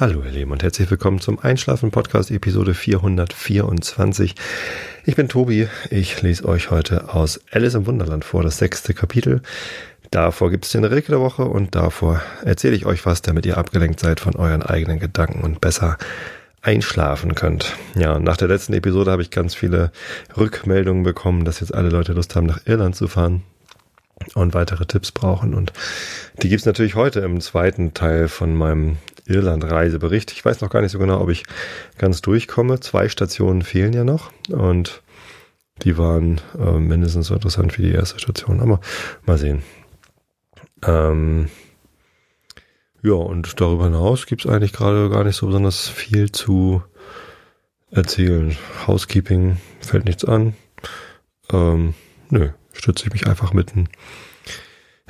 Hallo ihr Lieben und herzlich willkommen zum Einschlafen Podcast Episode 424. Ich bin Tobi, ich lese euch heute aus Alice im Wunderland vor, das sechste Kapitel. Davor gibt es den Rilke der Woche und davor erzähle ich euch was, damit ihr abgelenkt seid von euren eigenen Gedanken und besser einschlafen könnt. Ja, nach der letzten Episode habe ich ganz viele Rückmeldungen bekommen, dass jetzt alle Leute Lust haben, nach Irland zu fahren und weitere Tipps brauchen. Und die gibt's natürlich heute im zweiten Teil von meinem Irland-Reisebericht. Ich weiß noch gar nicht so genau, ob ich ganz durchkomme. Zwei Stationen fehlen ja noch und die waren äh, mindestens so interessant wie die erste Station. Aber mal sehen. Ähm, ja, und darüber hinaus gibt's eigentlich gerade gar nicht so besonders viel zu erzählen. Housekeeping fällt nichts an. Ähm, nö, stütze ich mich einfach mitten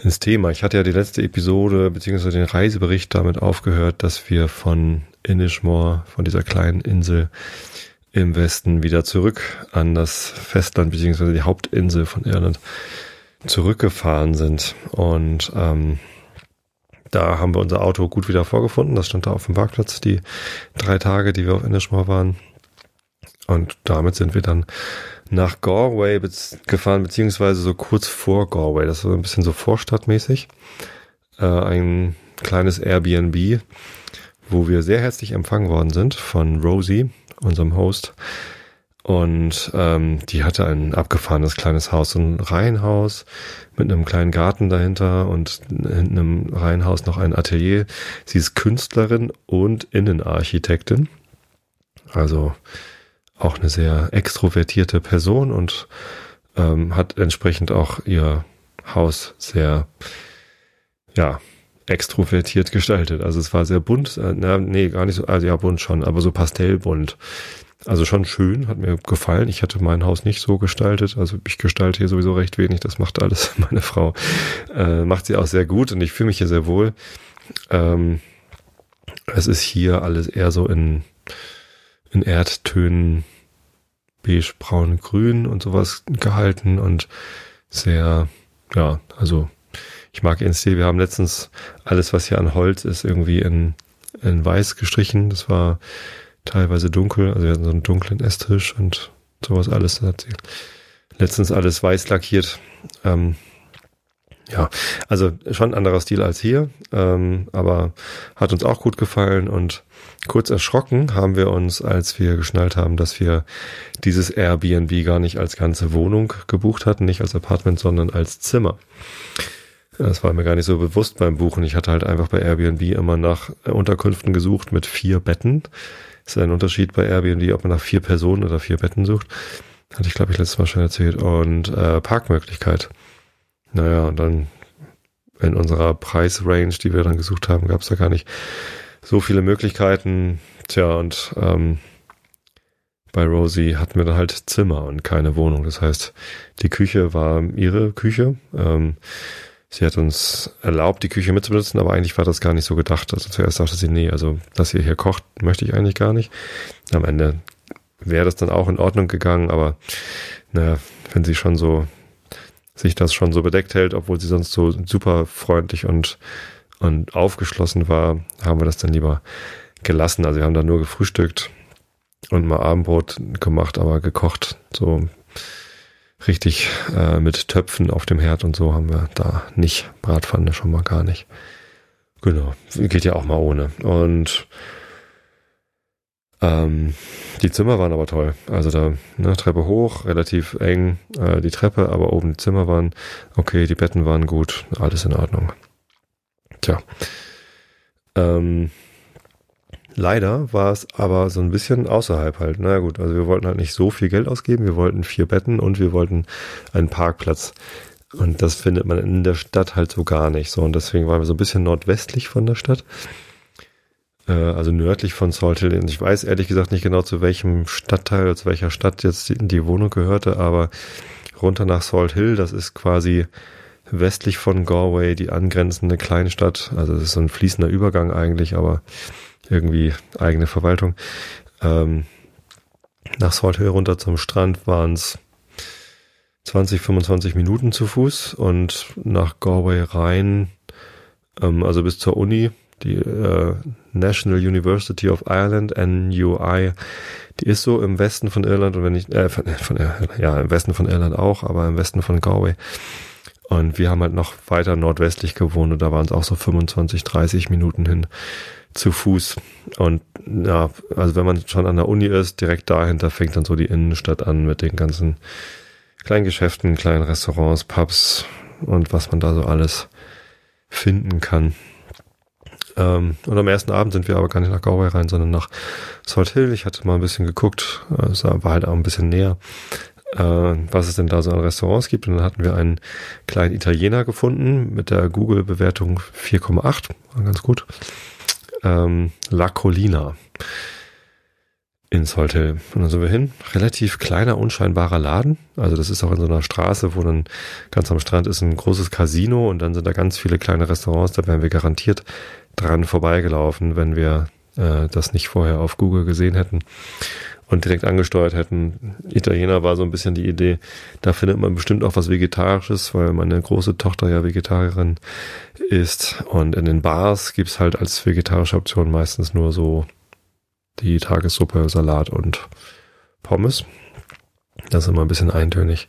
ins Thema. Ich hatte ja die letzte Episode beziehungsweise den Reisebericht damit aufgehört, dass wir von Inishmore, von dieser kleinen Insel im Westen wieder zurück an das Festland beziehungsweise die Hauptinsel von Irland zurückgefahren sind. Und ähm, da haben wir unser Auto gut wieder vorgefunden. Das stand da auf dem Parkplatz die drei Tage, die wir auf Inishmore waren. Und damit sind wir dann nach Galway gefahren, beziehungsweise so kurz vor Galway. Das war ein bisschen so vorstadtmäßig. Äh, ein kleines Airbnb, wo wir sehr herzlich empfangen worden sind von Rosie, unserem Host. Und ähm, die hatte ein abgefahrenes kleines Haus, so ein Reihenhaus mit einem kleinen Garten dahinter und in einem Reihenhaus noch ein Atelier. Sie ist Künstlerin und Innenarchitektin. Also auch eine sehr extrovertierte Person und ähm, hat entsprechend auch ihr Haus sehr, ja, extrovertiert gestaltet. Also es war sehr bunt, äh, na, nee, gar nicht so, also ja, bunt schon, aber so pastellbunt. Also schon schön, hat mir gefallen. Ich hatte mein Haus nicht so gestaltet. Also ich gestalte hier sowieso recht wenig. Das macht alles meine Frau. Äh, macht sie auch sehr gut und ich fühle mich hier sehr wohl. Ähm, es ist hier alles eher so in in Erdtönen beige, braun, grün und sowas gehalten und sehr, ja, also ich mag NC. Wir haben letztens alles, was hier an Holz ist, irgendwie in, in weiß gestrichen. Das war teilweise dunkel. Also wir hatten so einen dunklen Esstisch und sowas alles. Das hat sie letztens alles weiß lackiert. Ähm, ja, also schon ein anderer Stil als hier, ähm, aber hat uns auch gut gefallen und kurz erschrocken haben wir uns, als wir geschnallt haben, dass wir dieses Airbnb gar nicht als ganze Wohnung gebucht hatten, nicht als Apartment, sondern als Zimmer. Das war mir gar nicht so bewusst beim Buchen. Ich hatte halt einfach bei Airbnb immer nach Unterkünften gesucht mit vier Betten. Ist ein Unterschied bei Airbnb, ob man nach vier Personen oder vier Betten sucht. Hatte ich, glaube ich, letztes Mal schon erzählt. Und äh, Parkmöglichkeit. Naja, und dann in unserer Preisrange, die wir dann gesucht haben, gab es da gar nicht so viele Möglichkeiten. Tja, und ähm, bei Rosie hatten wir dann halt Zimmer und keine Wohnung. Das heißt, die Küche war ihre Küche. Ähm, sie hat uns erlaubt, die Küche mitzubenutzen, aber eigentlich war das gar nicht so gedacht. Also zuerst sagte sie, nee, also dass ihr hier kocht, möchte ich eigentlich gar nicht. Am Ende wäre das dann auch in Ordnung gegangen, aber naja, wenn sie schon so sich das schon so bedeckt hält, obwohl sie sonst so super freundlich und, und aufgeschlossen war, haben wir das dann lieber gelassen. Also wir haben da nur gefrühstückt und mal Abendbrot gemacht, aber gekocht, so richtig äh, mit Töpfen auf dem Herd und so haben wir da nicht. Bratpfanne schon mal gar nicht. Genau, geht ja auch mal ohne. Und ähm, die Zimmer waren aber toll. Also da, ne, Treppe hoch, relativ eng, äh, die Treppe, aber oben die Zimmer waren okay, die Betten waren gut, alles in Ordnung. Tja. Ähm, leider war es aber so ein bisschen außerhalb halt. Na gut, also wir wollten halt nicht so viel Geld ausgeben. Wir wollten vier Betten und wir wollten einen Parkplatz. Und das findet man in der Stadt halt so gar nicht. So, und deswegen waren wir so ein bisschen nordwestlich von der Stadt. Äh, also nördlich von Salt Hill. Ich weiß ehrlich gesagt nicht genau, zu welchem Stadtteil oder zu welcher Stadt jetzt die, die Wohnung gehörte, aber runter nach Salt Hill, das ist quasi westlich von Galway die angrenzende Kleinstadt. Also es ist so ein fließender Übergang eigentlich, aber irgendwie eigene Verwaltung. Ähm, nach Salt Hill runter zum Strand waren es 20, 25 Minuten zu Fuß und nach Galway rein, ähm, also bis zur Uni die äh, National University of Ireland, NUI, die ist so im Westen von Irland und wenn ich, äh, von, von, ja, im Westen von Irland auch, aber im Westen von Galway. Und wir haben halt noch weiter nordwestlich gewohnt und da waren es auch so 25, 30 Minuten hin zu Fuß. Und ja, also wenn man schon an der Uni ist, direkt dahinter fängt dann so die Innenstadt an mit den ganzen kleinen Geschäften, kleinen Restaurants, Pubs und was man da so alles finden kann. Ähm, und am ersten Abend sind wir aber gar nicht nach Galway rein, sondern nach Salt Hill. Ich hatte mal ein bisschen geguckt, es war halt auch ein bisschen näher äh, was es denn da so an Restaurants gibt. Und dann hatten wir einen kleinen Italiener gefunden mit der Google-Bewertung 4,8. War ganz gut. Ähm, La Colina ins Hotel. Und dann sind wir hin. Relativ kleiner, unscheinbarer Laden. Also das ist auch in so einer Straße, wo dann ganz am Strand ist ein großes Casino und dann sind da ganz viele kleine Restaurants. Da wären wir garantiert dran vorbeigelaufen, wenn wir äh, das nicht vorher auf Google gesehen hätten und direkt angesteuert hätten. Italiener war so ein bisschen die Idee, da findet man bestimmt auch was Vegetarisches, weil meine große Tochter ja Vegetarierin ist. Und in den Bars gibt's halt als vegetarische Option meistens nur so die Tagessuppe, Salat und Pommes. Das ist immer ein bisschen eintönig.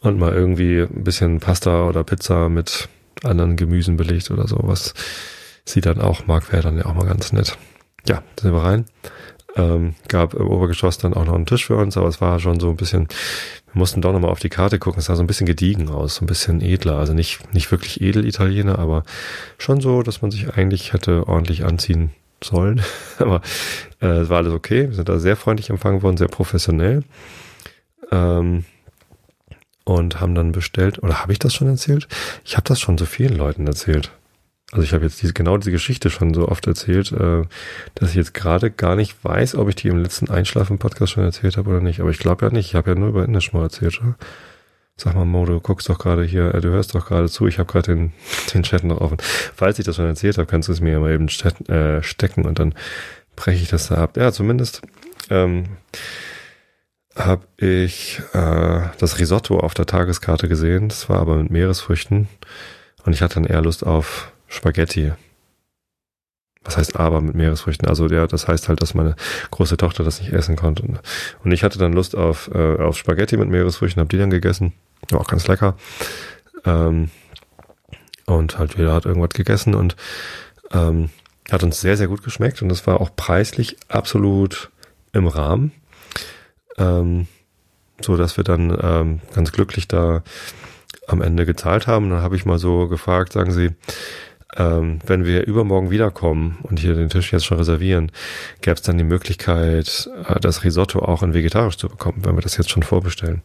Und mal irgendwie ein bisschen Pasta oder Pizza mit anderen Gemüsen belegt oder so, was sie dann auch mag, wäre dann ja auch mal ganz nett. Ja, sind wir rein. Ähm, gab im Obergeschoss dann auch noch einen Tisch für uns, aber es war schon so ein bisschen, wir mussten doch nochmal auf die Karte gucken, es sah so ein bisschen gediegen aus, so ein bisschen edler, also nicht, nicht wirklich edel Italiener, aber schon so, dass man sich eigentlich hätte ordentlich anziehen sollen. aber äh, es war alles okay, wir sind da sehr freundlich empfangen worden, sehr professionell. Ähm, und haben dann bestellt, oder habe ich das schon erzählt? Ich habe das schon so vielen Leuten erzählt. Also ich habe jetzt diese, genau diese Geschichte schon so oft erzählt, äh, dass ich jetzt gerade gar nicht weiß, ob ich die im letzten Einschlafen-Podcast schon erzählt habe oder nicht. Aber ich glaube ja nicht. Ich habe ja nur über Indisch mal erzählt, oder? Sag mal, Mo, du guckst doch gerade hier, äh, du hörst doch gerade zu, ich habe gerade den, den Chat noch offen. Falls ich das schon erzählt habe, kannst du es mir ja mal eben Chat, äh, stecken und dann breche ich das da ab. Ja, zumindest ähm, habe ich äh, das Risotto auf der Tageskarte gesehen. Das war aber mit Meeresfrüchten. Und ich hatte dann eher Lust auf Spaghetti. Was heißt aber mit Meeresfrüchten? Also ja, das heißt halt, dass meine große Tochter das nicht essen konnte. Und ich hatte dann Lust auf, äh, auf Spaghetti mit Meeresfrüchten, habe die dann gegessen. War auch ganz lecker. Ähm, und halt jeder hat irgendwas gegessen und ähm, hat uns sehr, sehr gut geschmeckt und es war auch preislich absolut im Rahmen. Ähm, so dass wir dann ähm, ganz glücklich da am Ende gezahlt haben. Dann habe ich mal so gefragt, sagen Sie, ähm, wenn wir übermorgen wiederkommen und hier den Tisch jetzt schon reservieren, gäbe es dann die Möglichkeit, äh, das Risotto auch in vegetarisch zu bekommen, wenn wir das jetzt schon vorbestellen.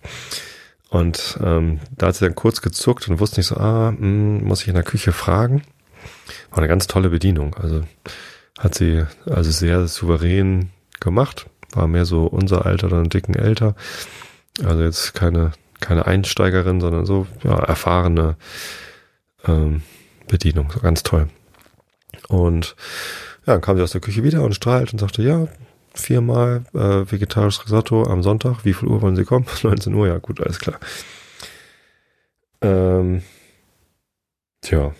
Und ähm, da hat sie dann kurz gezuckt und wusste nicht so, ah, mh, hm, muss ich in der Küche fragen. War eine ganz tolle Bedienung. Also hat sie also sehr souverän gemacht. War mehr so unser Alter oder einen dicken älter. Also jetzt keine, keine Einsteigerin, sondern so ja, erfahrene ähm, Bedienung, so ganz toll. Und ja, dann kam sie aus der Küche wieder und strahlt und sagte, ja, viermal äh, vegetarisches Risotto am Sonntag. Wie viel Uhr wollen Sie kommen? 19 Uhr, ja gut, alles klar. Ähm, tja,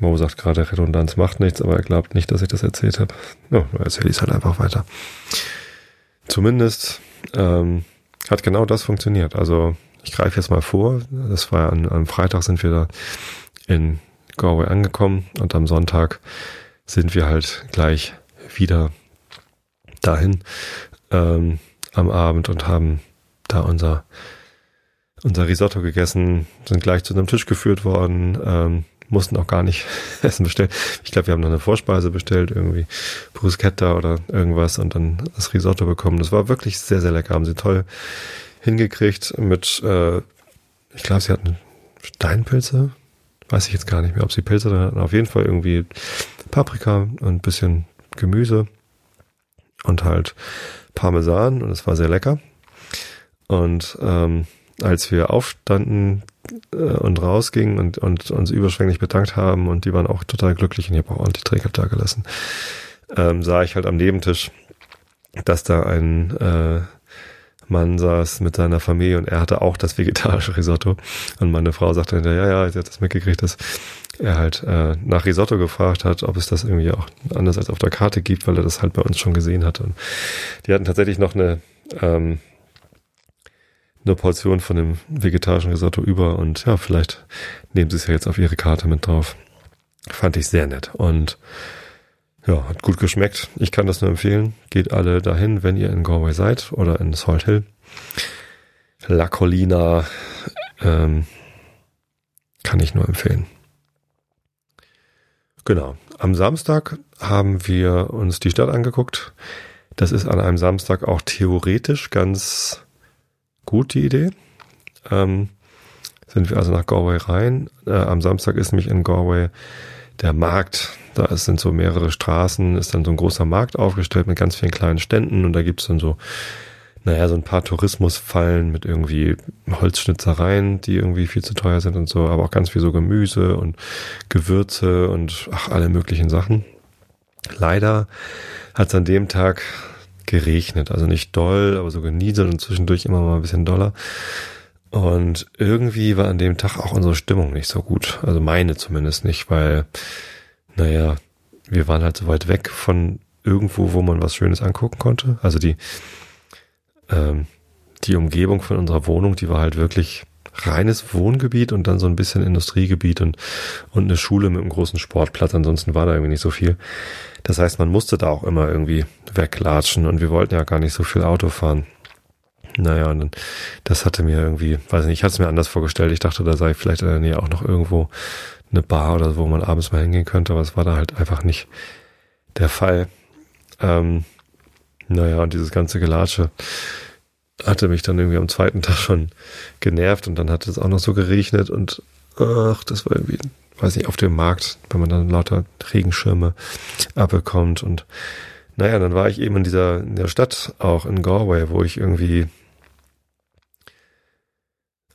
Mo sagt gerade, Redundanz macht nichts, aber er glaubt nicht, dass ich das erzählt habe. Ja, erzähle ich es halt einfach weiter. Zumindest ähm, hat genau das funktioniert. Also ich greife jetzt mal vor. Das war an, am Freitag sind wir da in Galway angekommen und am Sonntag sind wir halt gleich wieder dahin ähm, am Abend und haben da unser unser Risotto gegessen, sind gleich zu einem Tisch geführt worden, ähm, mussten auch gar nicht Essen bestellen. Ich glaube, wir haben noch eine Vorspeise bestellt, irgendwie Bruschetta oder irgendwas und dann das Risotto bekommen. Das war wirklich sehr, sehr lecker. Haben sie toll hingekriegt mit, äh, ich glaube, sie hatten Steinpilze, weiß ich jetzt gar nicht mehr, ob sie Pilze drin hatten. Auf jeden Fall irgendwie Paprika und ein bisschen Gemüse und halt Parmesan und es war sehr lecker. Und ähm, als wir aufstanden äh, und rausgingen und, und uns überschwänglich bedankt haben und die waren auch total glücklich und ich habe auch ordentlich Träger da gelassen, ähm, sah ich halt am Nebentisch, dass da ein äh, Mann saß mit seiner Familie und er hatte auch das vegetarische Risotto. Und meine Frau sagte hinterher, ja, ja, sie hat das mitgekriegt, dass er halt äh, nach Risotto gefragt hat, ob es das irgendwie auch anders als auf der Karte gibt, weil er das halt bei uns schon gesehen hat. Und die hatten tatsächlich noch eine, ähm, eine Portion von dem vegetarischen Risotto über und ja, vielleicht nehmen sie es ja jetzt auf ihre Karte mit drauf. Fand ich sehr nett und ja, hat gut geschmeckt. Ich kann das nur empfehlen. Geht alle dahin, wenn ihr in Galway seid oder in Salt Hill. La Colina ähm, kann ich nur empfehlen. Genau. Am Samstag haben wir uns die Stadt angeguckt. Das ist an einem Samstag auch theoretisch ganz gut die Idee. Ähm, sind wir also nach Galway rein. Äh, am Samstag ist nämlich in Galway der Markt. Da sind so mehrere Straßen, ist dann so ein großer Markt aufgestellt mit ganz vielen kleinen Ständen und da gibt's dann so naja, so ein paar Tourismusfallen mit irgendwie Holzschnitzereien, die irgendwie viel zu teuer sind und so, aber auch ganz viel so Gemüse und Gewürze und ach, alle möglichen Sachen. Leider hat es an dem Tag geregnet, also nicht doll, aber so genieselt und zwischendurch immer mal ein bisschen doller. Und irgendwie war an dem Tag auch unsere Stimmung nicht so gut. Also meine zumindest nicht, weil, naja, wir waren halt so weit weg von irgendwo, wo man was Schönes angucken konnte. Also die ähm, die Umgebung von unserer Wohnung, die war halt wirklich reines Wohngebiet und dann so ein bisschen Industriegebiet und, und eine Schule mit einem großen Sportplatz. Ansonsten war da irgendwie nicht so viel. Das heißt, man musste da auch immer irgendwie weglatschen und wir wollten ja gar nicht so viel Auto fahren. Naja, und dann, das hatte mir irgendwie, weiß nicht, ich hatte es mir anders vorgestellt. Ich dachte, da sei vielleicht in der Nähe auch noch irgendwo eine Bar oder so, wo man abends mal hingehen könnte, aber es war da halt einfach nicht der Fall. Ähm, naja, und dieses ganze Gelatsche hatte mich dann irgendwie am zweiten Tag schon genervt und dann hat es auch noch so geregnet und ach, das war irgendwie, weiß nicht, auf dem Markt, wenn man dann lauter Regenschirme abbekommt und naja, dann war ich eben in dieser, in der Stadt, auch in Galway, wo ich irgendwie,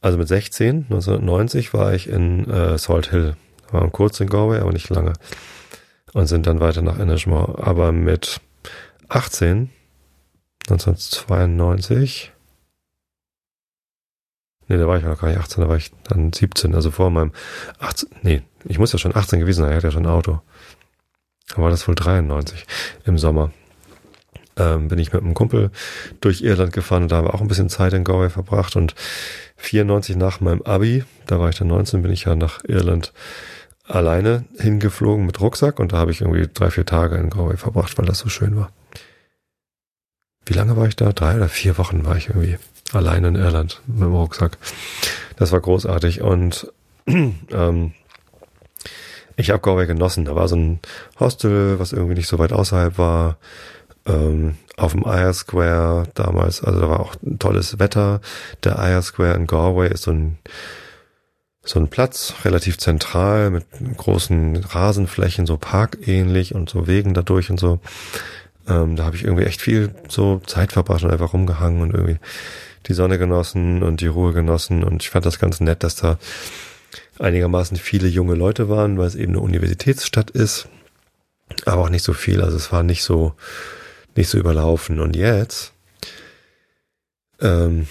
also mit 16, 1990 war ich in äh, Salt Hill. Waren kurz in Galway, aber nicht lange. Und sind dann weiter nach Ennismore. Aber mit 18 1992. Nee, da war ich noch gar nicht 18, da war ich dann 17, also vor meinem 18, nee, ich muss ja schon 18 gewesen sein, er hat ja schon ein Auto. Da war das wohl 93 im Sommer. Ähm, bin ich mit einem Kumpel durch Irland gefahren und da haben wir auch ein bisschen Zeit in Galway verbracht und 94 nach meinem Abi, da war ich dann 19, bin ich ja nach Irland alleine hingeflogen mit Rucksack und da habe ich irgendwie drei, vier Tage in Galway verbracht, weil das so schön war wie lange war ich da? Drei oder vier Wochen war ich irgendwie allein in Irland mit dem Rucksack. Das war großartig und ähm, ich habe Galway genossen. Da war so ein Hostel, was irgendwie nicht so weit außerhalb war. Ähm, auf dem Eyre Square damals, also da war auch tolles Wetter. Der Eyre Square in Galway ist so ein so ein Platz, relativ zentral, mit großen Rasenflächen, so parkähnlich und so Wegen dadurch und so. Ähm, da habe ich irgendwie echt viel so Zeit verbracht und einfach rumgehangen und irgendwie die Sonne genossen und die Ruhe genossen. Und ich fand das ganz nett, dass da einigermaßen viele junge Leute waren, weil es eben eine Universitätsstadt ist. Aber auch nicht so viel. Also es war nicht so, nicht so überlaufen. Und jetzt ähm,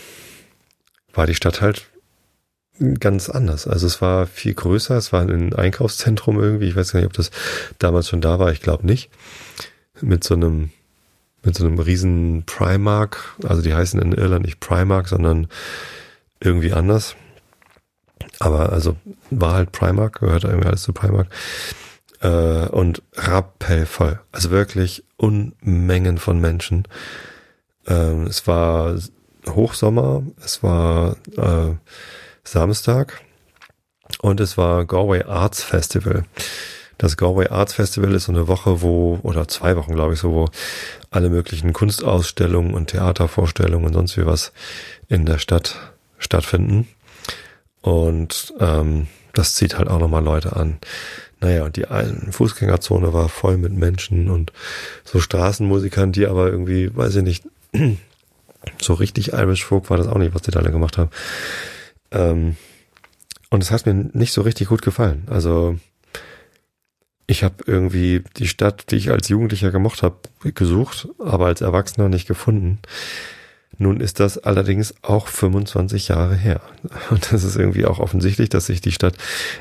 war die Stadt halt ganz anders. Also es war viel größer, es war ein Einkaufszentrum irgendwie. Ich weiß gar nicht, ob das damals schon da war, ich glaube nicht mit so einem mit so einem riesen Primark, also die heißen in Irland nicht Primark, sondern irgendwie anders. Aber also war halt Primark, gehört irgendwie alles zu Primark. Äh, und rappellvoll. Also wirklich Unmengen von Menschen. Ähm, es war Hochsommer, es war äh, Samstag und es war Galway Arts Festival. Das Galway Arts Festival ist so eine Woche, wo, oder zwei Wochen, glaube ich, so, wo alle möglichen Kunstausstellungen und Theatervorstellungen und sonst wie was in der Stadt stattfinden. Und ähm, das zieht halt auch nochmal Leute an. Naja, und die Fußgängerzone war voll mit Menschen und so Straßenmusikern, die aber irgendwie, weiß ich nicht, so richtig Irish Folk war das auch nicht, was die da alle gemacht haben. Ähm, und es hat mir nicht so richtig gut gefallen. Also ich habe irgendwie die Stadt, die ich als Jugendlicher gemocht habe, gesucht, aber als Erwachsener nicht gefunden. Nun ist das allerdings auch 25 Jahre her. Und das ist irgendwie auch offensichtlich, dass sich die Stadt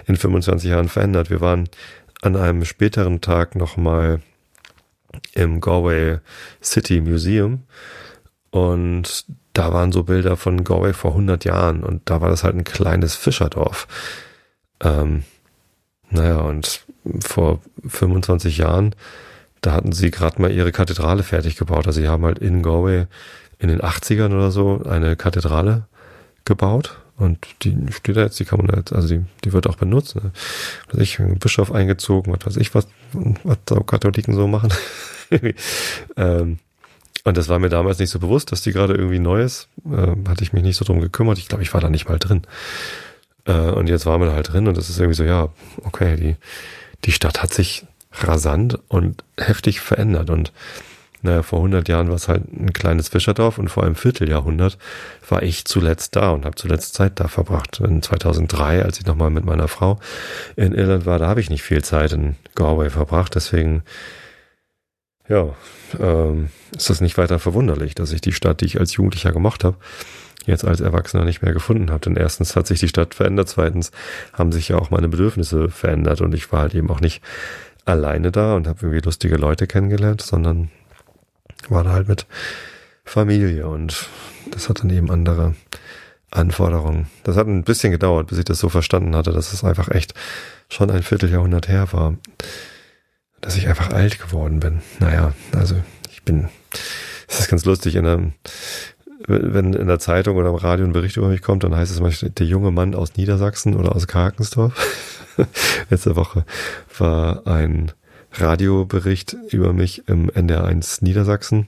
in 25 Jahren verändert. Wir waren an einem späteren Tag nochmal im Galway City Museum und da waren so Bilder von Galway vor 100 Jahren und da war das halt ein kleines Fischerdorf. Ähm, naja, und vor 25 Jahren, da hatten sie gerade mal ihre Kathedrale fertig gebaut. Also sie haben halt in Galway in den 80ern oder so eine Kathedrale gebaut und die steht da jetzt, die kann man jetzt, also die, die wird auch benutzt. Ne? Was ich, ein Bischof eingezogen, was weiß ich, was, was Katholiken so machen. ähm, und das war mir damals nicht so bewusst, dass die gerade irgendwie Neues, äh, hatte ich mich nicht so drum gekümmert. Ich glaube, ich war da nicht mal drin. Äh, und jetzt waren wir da halt drin und das ist irgendwie so, ja, okay, die, die Stadt hat sich rasant und heftig verändert und naja, vor 100 Jahren war es halt ein kleines Fischerdorf und vor einem Vierteljahrhundert war ich zuletzt da und habe zuletzt Zeit da verbracht. In 2003, als ich nochmal mit meiner Frau in Irland war, da habe ich nicht viel Zeit in Galway verbracht. Deswegen, ja, ähm, ist das nicht weiter verwunderlich, dass ich die Stadt, die ich als Jugendlicher gemacht habe, jetzt als Erwachsener nicht mehr gefunden habe. Denn erstens hat sich die Stadt verändert, zweitens haben sich ja auch meine Bedürfnisse verändert und ich war halt eben auch nicht alleine da und habe irgendwie lustige Leute kennengelernt, sondern war da halt mit Familie und das hat dann eben andere Anforderungen. Das hat ein bisschen gedauert, bis ich das so verstanden hatte, dass es einfach echt schon ein Vierteljahrhundert her war, dass ich einfach alt geworden bin. Naja, also ich bin, es ist ganz lustig, in einem, wenn in der Zeitung oder im Radio ein Bericht über mich kommt, dann heißt es manchmal, der junge Mann aus Niedersachsen oder aus Karkensdorf. Letzte Woche war ein Radiobericht über mich im NDR1 Niedersachsen.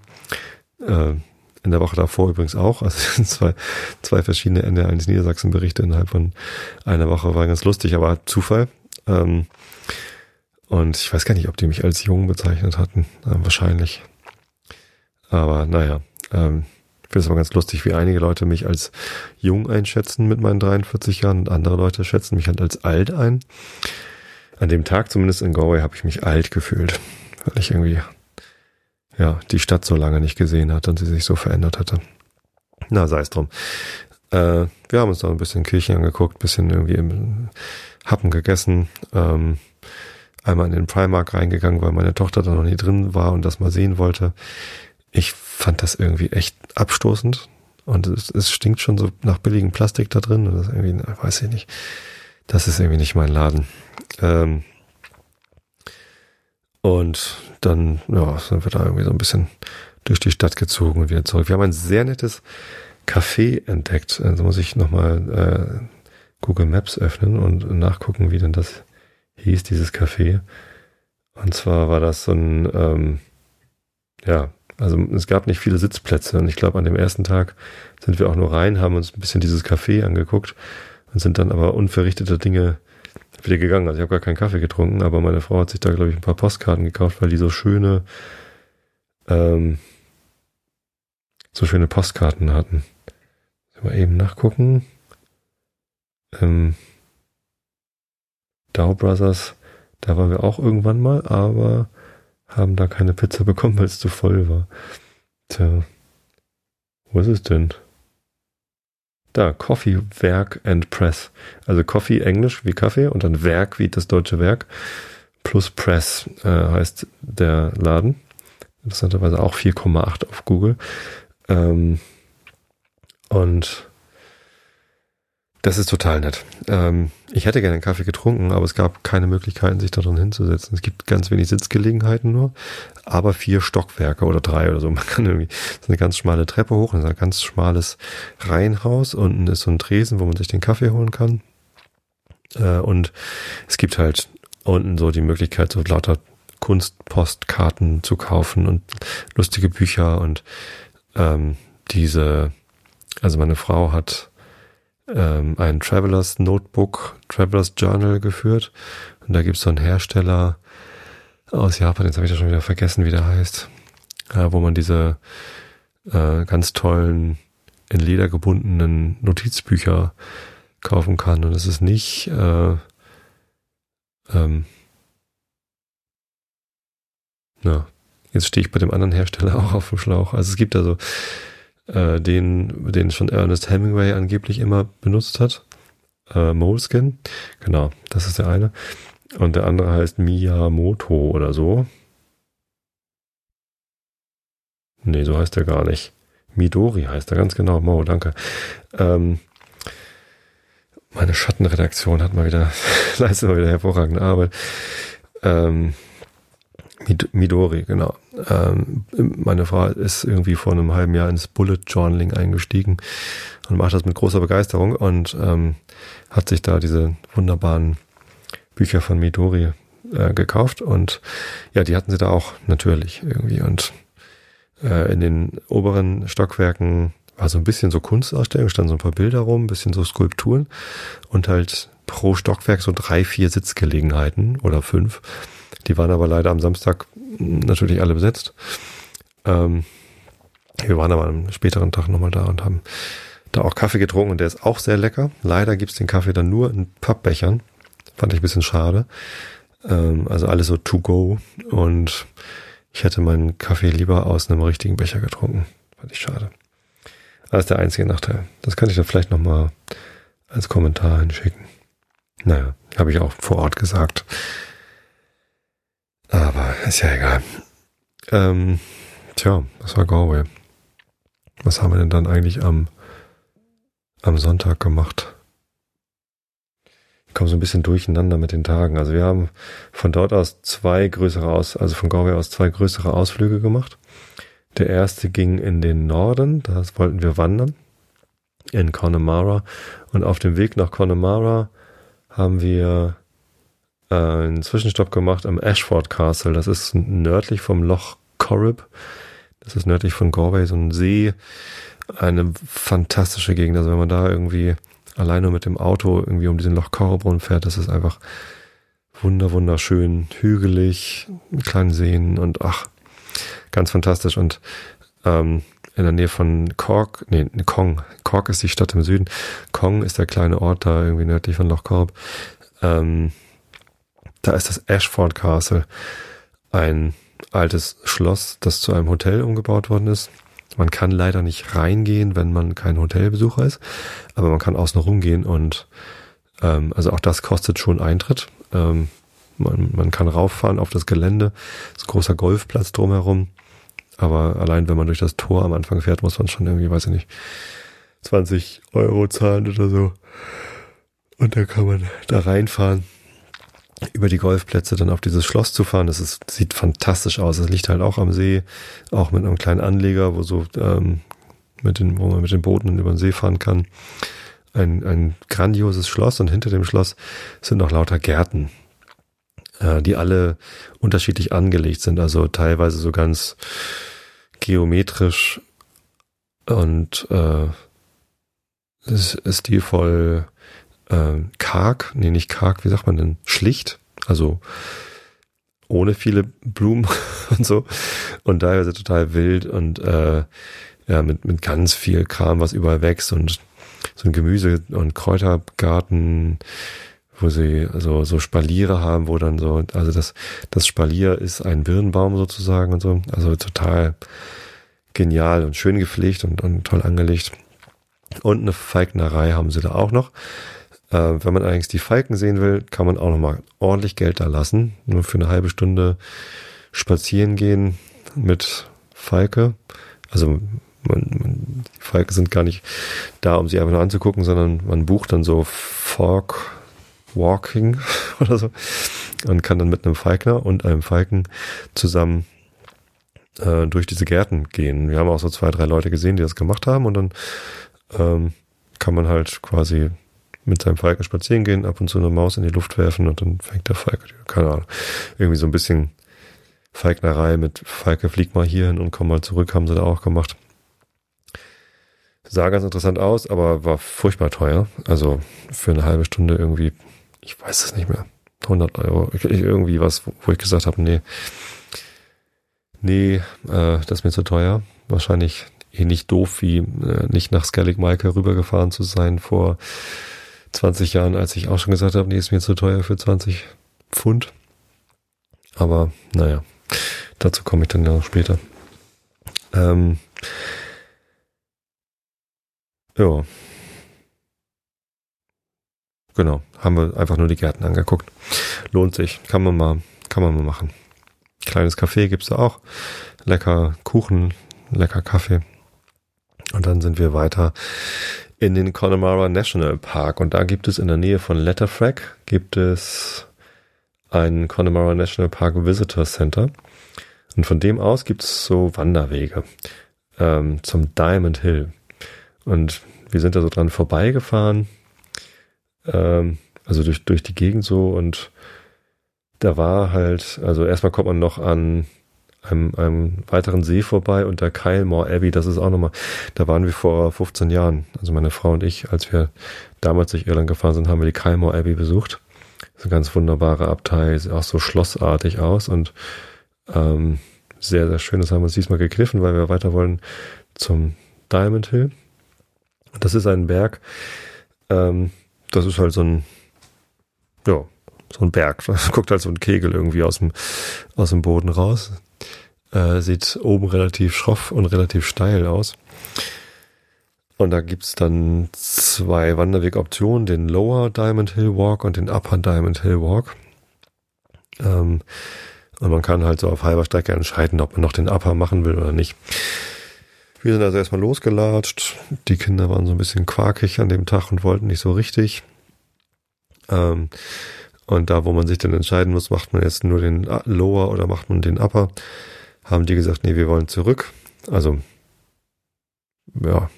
Äh, in der Woche davor übrigens auch. Also zwei, zwei verschiedene NDR1 Niedersachsen Berichte innerhalb von einer Woche war ganz lustig, aber Zufall. Ähm, und ich weiß gar nicht, ob die mich als jung bezeichnet hatten. Äh, wahrscheinlich. Aber naja, ähm, ich finde es aber ganz lustig, wie einige Leute mich als jung einschätzen mit meinen 43 Jahren und andere Leute schätzen mich halt als alt ein an dem Tag zumindest in Galway habe ich mich alt gefühlt, weil ich irgendwie ja die Stadt so lange nicht gesehen hatte und sie sich so verändert hatte. Na, sei es drum. Äh, wir haben uns noch ein bisschen Kirchen angeguckt, bisschen irgendwie im Happen gegessen, ähm, einmal in den Primark reingegangen, weil meine Tochter da noch nie drin war und das mal sehen wollte. Ich fand das irgendwie echt abstoßend und es, es stinkt schon so nach billigem Plastik da drin und das irgendwie, weiß ich nicht. Das ist irgendwie nicht mein Laden. Ähm, und dann ja, sind wir da irgendwie so ein bisschen durch die Stadt gezogen und wieder zurück. Wir haben ein sehr nettes Café entdeckt. Also muss ich nochmal äh, Google Maps öffnen und nachgucken, wie denn das hieß, dieses Café. Und zwar war das so ein, ähm, ja, also es gab nicht viele Sitzplätze und ich glaube, an dem ersten Tag sind wir auch nur rein, haben uns ein bisschen dieses Café angeguckt und sind dann aber unverrichteter Dinge wieder gegangen. Also ich habe gar keinen Kaffee getrunken, aber meine Frau hat sich da, glaube ich, ein paar Postkarten gekauft, weil die so schöne, ähm, so schöne Postkarten hatten. Mal eben nachgucken. Ähm, Dow Brothers, da waren wir auch irgendwann mal, aber haben da keine Pizza bekommen, weil es zu voll war. Tja, wo ist es denn? Da, Coffee, Werk and Press. Also Coffee Englisch wie Kaffee und dann Werk wie das deutsche Werk plus Press äh, heißt der Laden. Interessanterweise auch 4,8 auf Google. Ähm, und das ist total nett. Ähm, ich hätte gerne einen Kaffee getrunken, aber es gab keine Möglichkeiten, sich da drin hinzusetzen. Es gibt ganz wenig Sitzgelegenheiten nur, aber vier Stockwerke oder drei oder so. Man kann irgendwie so eine ganz schmale Treppe hoch, ein ganz schmales Reihenhaus. Unten ist so ein Tresen, wo man sich den Kaffee holen kann. Äh, und es gibt halt unten so die Möglichkeit, so lauter Kunstpostkarten zu kaufen und lustige Bücher und ähm, diese, also meine Frau hat ähm, ein Travelers Notebook, Travelers Journal geführt. Und da gibt es so einen Hersteller aus Japan, jetzt habe ich ja schon wieder vergessen, wie der heißt, äh, wo man diese äh, ganz tollen, in Leder gebundenen Notizbücher kaufen kann. Und es ist nicht äh, ähm, ja, jetzt stehe ich bei dem anderen Hersteller auch auf dem Schlauch. Also es gibt also äh, den, den schon Ernest Hemingway angeblich immer benutzt hat. Äh, Moleskin. Genau, das ist der eine. Und der andere heißt Miyamoto oder so. Nee, so heißt er gar nicht. Midori heißt er, ganz genau. Mo, danke. Ähm, meine Schattenredaktion hat mal wieder, leistet mal wieder hervorragende Arbeit. Ähm, Midori, genau. Ähm, meine Frau ist irgendwie vor einem halben Jahr ins Bullet Journaling eingestiegen und macht das mit großer Begeisterung und ähm, hat sich da diese wunderbaren Bücher von Midori äh, gekauft und ja, die hatten sie da auch natürlich irgendwie und äh, in den oberen Stockwerken war so ein bisschen so Kunstausstellung, standen so ein paar Bilder rum, ein bisschen so Skulpturen und halt pro Stockwerk so drei, vier Sitzgelegenheiten oder fünf. Die waren aber leider am Samstag natürlich alle besetzt. Ähm, wir waren aber am späteren Tag nochmal da und haben da auch Kaffee getrunken und der ist auch sehr lecker. Leider gibt's den Kaffee dann nur in Pappbechern. Fand ich ein bisschen schade. Ähm, also alles so to go und ich hätte meinen Kaffee lieber aus einem richtigen Becher getrunken. Fand ich schade. Das ist der einzige Nachteil. Das kann ich dann vielleicht nochmal als Kommentar hinschicken. Naja, habe ich auch vor Ort gesagt. Aber ist ja egal. Ähm, tja, das war Galway. Was haben wir denn dann eigentlich am, am Sonntag gemacht? komme so ein bisschen durcheinander mit den Tagen. Also wir haben von dort aus zwei größere aus, also von Galway aus zwei größere Ausflüge gemacht. Der erste ging in den Norden, da wollten wir wandern in Connemara und auf dem Weg nach Connemara haben wir einen Zwischenstopp gemacht am Ashford Castle. Das ist nördlich vom Loch Corrib. Das ist nördlich von Galway, so ein See. Eine fantastische Gegend. Also wenn man da irgendwie alleine mit dem Auto irgendwie um diesen Loch Corribrunnen fährt, das ist einfach wunder, wunderschön, hügelig, kleinen Seen und ach, ganz fantastisch. Und ähm, in der Nähe von Cork, nee, Kong, Cork ist die Stadt im Süden, Kong ist der kleine Ort da irgendwie nördlich von Loch Corrib. Ähm, da ist das Ashford Castle, ein altes Schloss, das zu einem Hotel umgebaut worden ist. Man kann leider nicht reingehen, wenn man kein Hotelbesucher ist, aber man kann außen rumgehen und ähm, also auch das kostet schon Eintritt. Ähm, man, man kann rauffahren auf das Gelände, ist ein großer Golfplatz drumherum, aber allein wenn man durch das Tor am Anfang fährt, muss man schon irgendwie, weiß ich nicht, 20 Euro zahlen oder so. Und da kann man da reinfahren über die Golfplätze dann auf dieses Schloss zu fahren. Das ist, sieht fantastisch aus. Es liegt halt auch am See, auch mit einem kleinen Anleger, wo so ähm, mit den, wo man mit den Booten über den See fahren kann. Ein, ein grandioses Schloss und hinter dem Schloss sind noch lauter Gärten, äh, die alle unterschiedlich angelegt sind. Also teilweise so ganz geometrisch und äh, stilvoll äh, karg, nee, nicht karg, wie sagt man denn? Schlicht, also ohne viele Blumen und so. Und teilweise total wild und äh, ja, mit, mit ganz viel Kram, was überall wächst und so ein Gemüse- und Kräutergarten, wo sie also so Spaliere haben, wo dann so, also das, das Spalier ist ein Birnbaum sozusagen und so. Also total genial und schön gepflegt und, und toll angelegt. Und eine Falknerei haben sie da auch noch. Äh, wenn man eigentlich die Falken sehen will, kann man auch nochmal ordentlich Geld da lassen. Nur für eine halbe Stunde spazieren gehen mit Falke. Also man, man, die Falken sind gar nicht da, um sie einfach nur anzugucken, sondern man bucht dann so Fork Walking oder so und kann dann mit einem Falkner und einem Falken zusammen äh, durch diese Gärten gehen. Wir haben auch so zwei, drei Leute gesehen, die das gemacht haben und dann ähm, kann man halt quasi mit seinem Falken spazieren gehen, ab und zu eine Maus in die Luft werfen und dann fängt der Falke, keine Ahnung, irgendwie so ein bisschen Falknerei mit Falke flieg mal hier hin und komm mal zurück, haben sie da auch gemacht. Sah ganz interessant aus, aber war furchtbar teuer. Also für eine halbe Stunde irgendwie, ich weiß es nicht mehr, 100 Euro, irgendwie was, wo ich gesagt habe, nee, nee, äh, das ist mir zu teuer. Wahrscheinlich ähnlich doof wie äh, nicht nach Skellig Michael rübergefahren zu sein vor 20 Jahren, als ich auch schon gesagt habe, nee, ist mir zu teuer für 20 Pfund. Aber naja, dazu komme ich dann ja noch später. Ähm, Ja. Genau, haben wir einfach nur die Gärten angeguckt. Lohnt sich, kann man mal, kann man mal machen. Kleines Café gibt's da auch. Lecker Kuchen, lecker Kaffee. Und dann sind wir weiter in den Connemara National Park. Und da gibt es in der Nähe von Letterfrack gibt es ein Connemara National Park Visitor Center. Und von dem aus gibt es so Wanderwege ähm, zum Diamond Hill. Und wir sind da so dran vorbeigefahren, ähm, also durch, durch die Gegend so und da war halt, also erstmal kommt man noch an einem, einem weiteren See vorbei und der Kylemore Abbey, das ist auch nochmal, da waren wir vor 15 Jahren, also meine Frau und ich, als wir damals durch Irland gefahren sind, haben wir die Kylemore Abbey besucht. Das ist eine ganz wunderbare Abtei, sieht auch so schlossartig aus und ähm, sehr, sehr schön. Das haben wir uns diesmal gegriffen, weil wir weiter wollen zum Diamond Hill. Das ist ein Berg, ähm, das ist halt so ein, ja, so ein Berg. Guckt halt so ein Kegel irgendwie aus dem, aus dem Boden raus. Äh, sieht oben relativ schroff und relativ steil aus. Und da gibt's dann zwei Wanderwegoptionen, den Lower Diamond Hill Walk und den Upper Diamond Hill Walk. Ähm, und man kann halt so auf halber Strecke entscheiden, ob man noch den Upper machen will oder nicht. Wir sind also erstmal losgelatscht. Die Kinder waren so ein bisschen quakig an dem Tag und wollten nicht so richtig. Ähm, und da, wo man sich dann entscheiden muss, macht man jetzt nur den Lower oder macht man den Upper, haben die gesagt, nee, wir wollen zurück. Also, ja,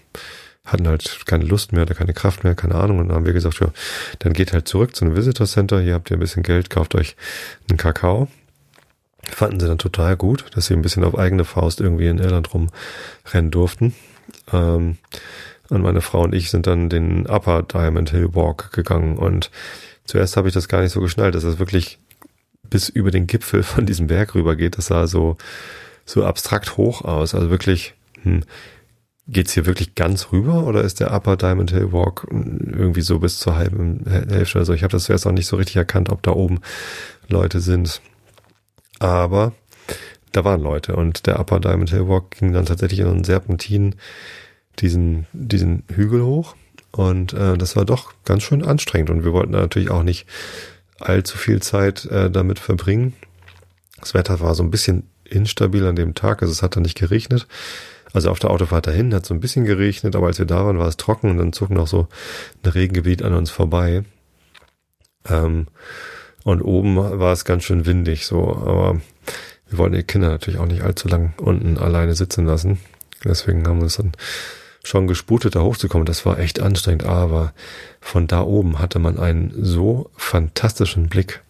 hatten halt keine Lust mehr oder keine Kraft mehr, keine Ahnung. Und dann haben wir gesagt, ja, dann geht halt zurück zu einem Visitor Center. Hier habt ihr ein bisschen Geld, kauft euch einen Kakao. Fanden sie dann total gut, dass sie ein bisschen auf eigene Faust irgendwie in Irland rumrennen durften. Ähm, und meine Frau und ich sind dann den Upper Diamond Hill Walk gegangen und zuerst habe ich das gar nicht so geschnallt, das wirklich bis über den Gipfel von diesem Berg rüber geht. Das sah so, so abstrakt hoch aus. Also wirklich, hm, geht's hier wirklich ganz rüber oder ist der Upper Diamond Hill Walk irgendwie so bis zur halben Hälfte? Also ich habe das zuerst auch nicht so richtig erkannt, ob da oben Leute sind. Aber da waren Leute und der Upper Diamond Hill Walk ging dann tatsächlich in einen Serpentin diesen, diesen Hügel hoch. Und äh, das war doch ganz schön anstrengend. Und wir wollten natürlich auch nicht allzu viel Zeit äh, damit verbringen. Das Wetter war so ein bisschen instabil an dem Tag. Also es hat dann nicht geregnet. Also auf der Autofahrt dahin hat so ein bisschen geregnet, aber als wir da waren, war es trocken und dann zog noch so ein Regengebiet an uns vorbei. Ähm, und oben war es ganz schön windig, so. Aber wir wollten die Kinder natürlich auch nicht allzu lang unten alleine sitzen lassen. Deswegen haben wir es dann schon gesputet, da hochzukommen. Das war echt anstrengend, aber von da oben hatte man einen so fantastischen Blick.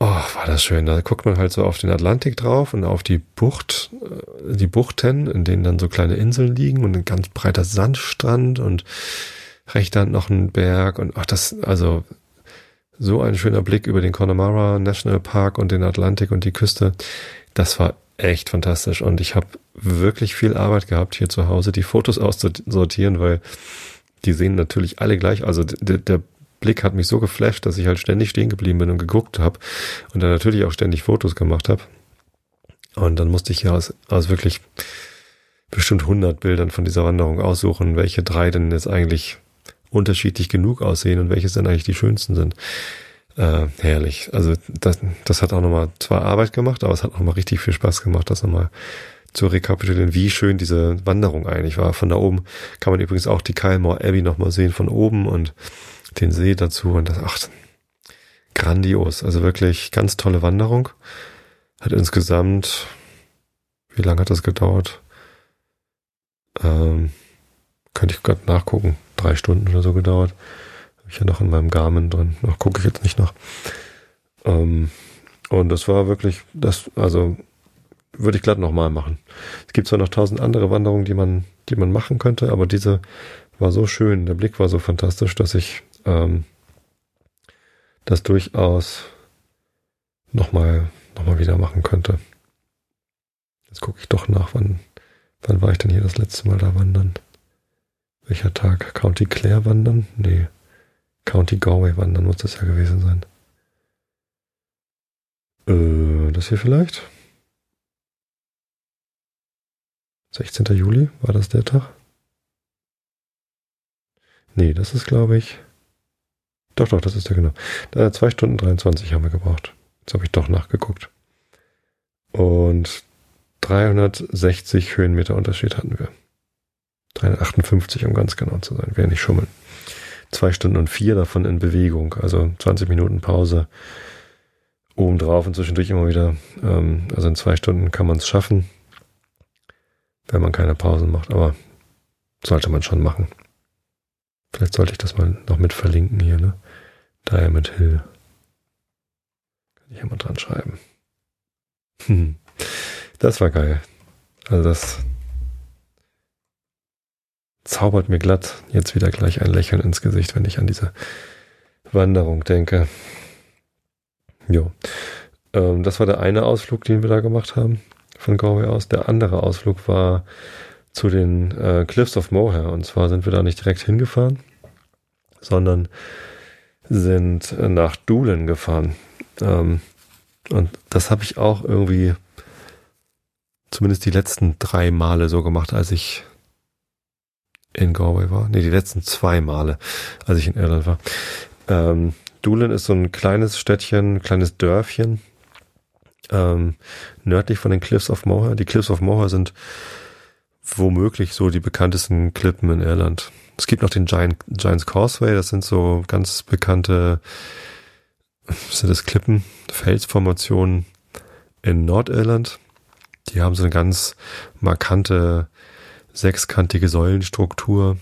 Oh, war das schön. Da guckt man halt so auf den Atlantik drauf und auf die Bucht, äh, die Buchten, in denen dann so kleine Inseln liegen und ein ganz breiter Sandstrand und rechter noch ein Berg und ach, das, also so ein schöner Blick über den Connemara National Park und den Atlantik und die Küste. Das war echt fantastisch und ich habe wirklich viel Arbeit gehabt hier zu Hause, die Fotos auszusortieren, weil die sehen natürlich alle gleich. Also der, der Blick hat mich so geflasht, dass ich halt ständig stehen geblieben bin und geguckt habe und dann natürlich auch ständig Fotos gemacht habe. Und dann musste ich ja aus, aus wirklich bestimmt 100 Bildern von dieser Wanderung aussuchen, welche drei denn jetzt eigentlich unterschiedlich genug aussehen und welches dann eigentlich die schönsten sind. Äh, herrlich. Also das, das hat auch nochmal zwar Arbeit gemacht, aber es hat auch nochmal richtig viel Spaß gemacht, das nochmal zu rekapitulieren, wie schön diese Wanderung eigentlich war. Von da oben kann man übrigens auch die Kylemore Abbey nochmal sehen von oben und den See dazu und das, ach, grandios. Also wirklich ganz tolle Wanderung. Hat insgesamt, wie lange hat das gedauert? Ähm, könnte ich gerade nachgucken drei Stunden oder so gedauert. Ja noch in meinem Garmin drin. Noch gucke ich jetzt nicht nach. Ähm, und das war wirklich, das, also würde ich glatt nochmal machen. Es gibt zwar noch tausend andere Wanderungen, die man, die man machen könnte, aber diese war so schön, der Blick war so fantastisch, dass ich ähm, das durchaus nochmal noch mal wieder machen könnte. Jetzt gucke ich doch nach, wann, wann war ich denn hier das letzte Mal da wandern? Welcher Tag? County Clare wandern? Nee. County Galway wandern muss das ja gewesen sein. Äh, das hier vielleicht? 16. Juli, war das der Tag? Nee, das ist, glaube ich. Doch, doch, das ist der genau. Da, zwei Stunden 23 haben wir gebraucht. Jetzt habe ich doch nachgeguckt. Und 360 Höhenmeter Unterschied hatten wir. 358, um ganz genau zu sein. Wäre nicht schummeln. Zwei Stunden und vier davon in Bewegung. Also 20 Minuten Pause obendrauf und zwischendurch immer wieder. Ähm, also in zwei Stunden kann man es schaffen, wenn man keine Pausen macht. Aber sollte man schon machen. Vielleicht sollte ich das mal noch mit verlinken hier, ne? Diamond Hill. Kann ich ja mal dran schreiben. Das war geil. Also das zaubert mir glatt jetzt wieder gleich ein Lächeln ins Gesicht, wenn ich an diese Wanderung denke. Jo. Ähm, das war der eine Ausflug, den wir da gemacht haben von Galway aus. Der andere Ausflug war zu den äh, Cliffs of Moher. Und zwar sind wir da nicht direkt hingefahren, sondern sind nach Doolin gefahren. Ähm, und das habe ich auch irgendwie zumindest die letzten drei Male so gemacht, als ich in Galway war. Nee, die letzten zwei Male, als ich in Irland war. Ähm, Doolin ist so ein kleines Städtchen, kleines Dörfchen, ähm, nördlich von den Cliffs of Moher. Die Cliffs of Moher sind womöglich so die bekanntesten Klippen in Irland. Es gibt noch den Giant, Giants Causeway, das sind so ganz bekannte, sind das Klippen, Felsformationen in Nordirland. Die haben so eine ganz markante sechskantige Säulenstruktur.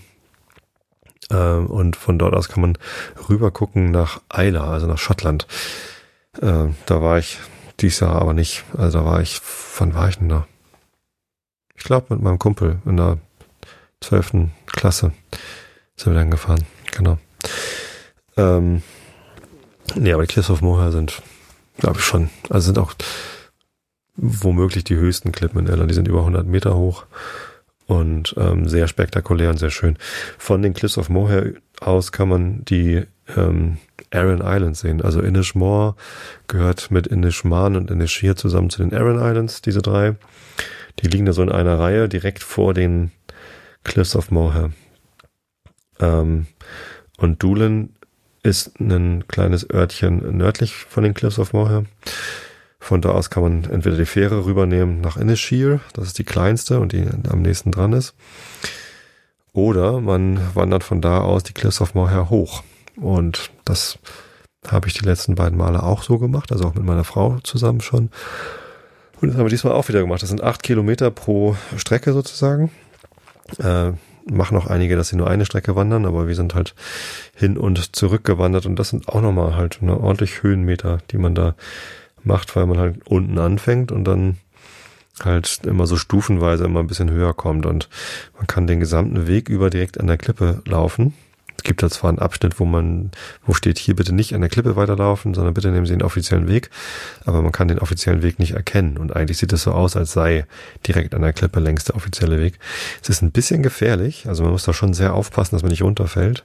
Ähm, und von dort aus kann man rüber gucken nach Isla, also nach Schottland. Äh, da war ich dies Jahr aber nicht. Also da war ich, wann war ich denn da? Ich glaube mit meinem Kumpel in der zwölften Klasse sind wir dann gefahren. Genau. Ähm, nee, aber die Cliffs of Moher sind, glaube ich schon, also sind auch womöglich die höchsten Klippen in Irland. Die sind über 100 Meter hoch und ähm, sehr spektakulär und sehr schön. Von den Cliffs of Moher aus kann man die ähm, Aran Islands sehen. Also Inishmore gehört mit Inishman und Inishir zusammen zu den Aran Islands, diese drei. Die liegen da so in einer Reihe direkt vor den Cliffs of Moher. Ähm, und Doolin ist ein kleines Örtchen nördlich von den Cliffs of Moher. Von da aus kann man entweder die Fähre rübernehmen nach Inisheer, das ist die kleinste und die am nächsten dran ist. Oder man wandert von da aus die Cliffs of Moher hoch. Und das habe ich die letzten beiden Male auch so gemacht, also auch mit meiner Frau zusammen schon. Und das haben wir diesmal auch wieder gemacht. Das sind acht Kilometer pro Strecke sozusagen. Äh, machen auch einige, dass sie nur eine Strecke wandern, aber wir sind halt hin und zurück gewandert und das sind auch nochmal halt eine ordentlich Höhenmeter, die man da macht, weil man halt unten anfängt und dann halt immer so stufenweise immer ein bisschen höher kommt und man kann den gesamten Weg über direkt an der Klippe laufen. Es gibt da zwar einen Abschnitt, wo man, wo steht, hier bitte nicht an der Klippe weiterlaufen, sondern bitte nehmen Sie den offiziellen Weg, aber man kann den offiziellen Weg nicht erkennen und eigentlich sieht es so aus, als sei direkt an der Klippe längs der offizielle Weg. Es ist ein bisschen gefährlich, also man muss da schon sehr aufpassen, dass man nicht runterfällt.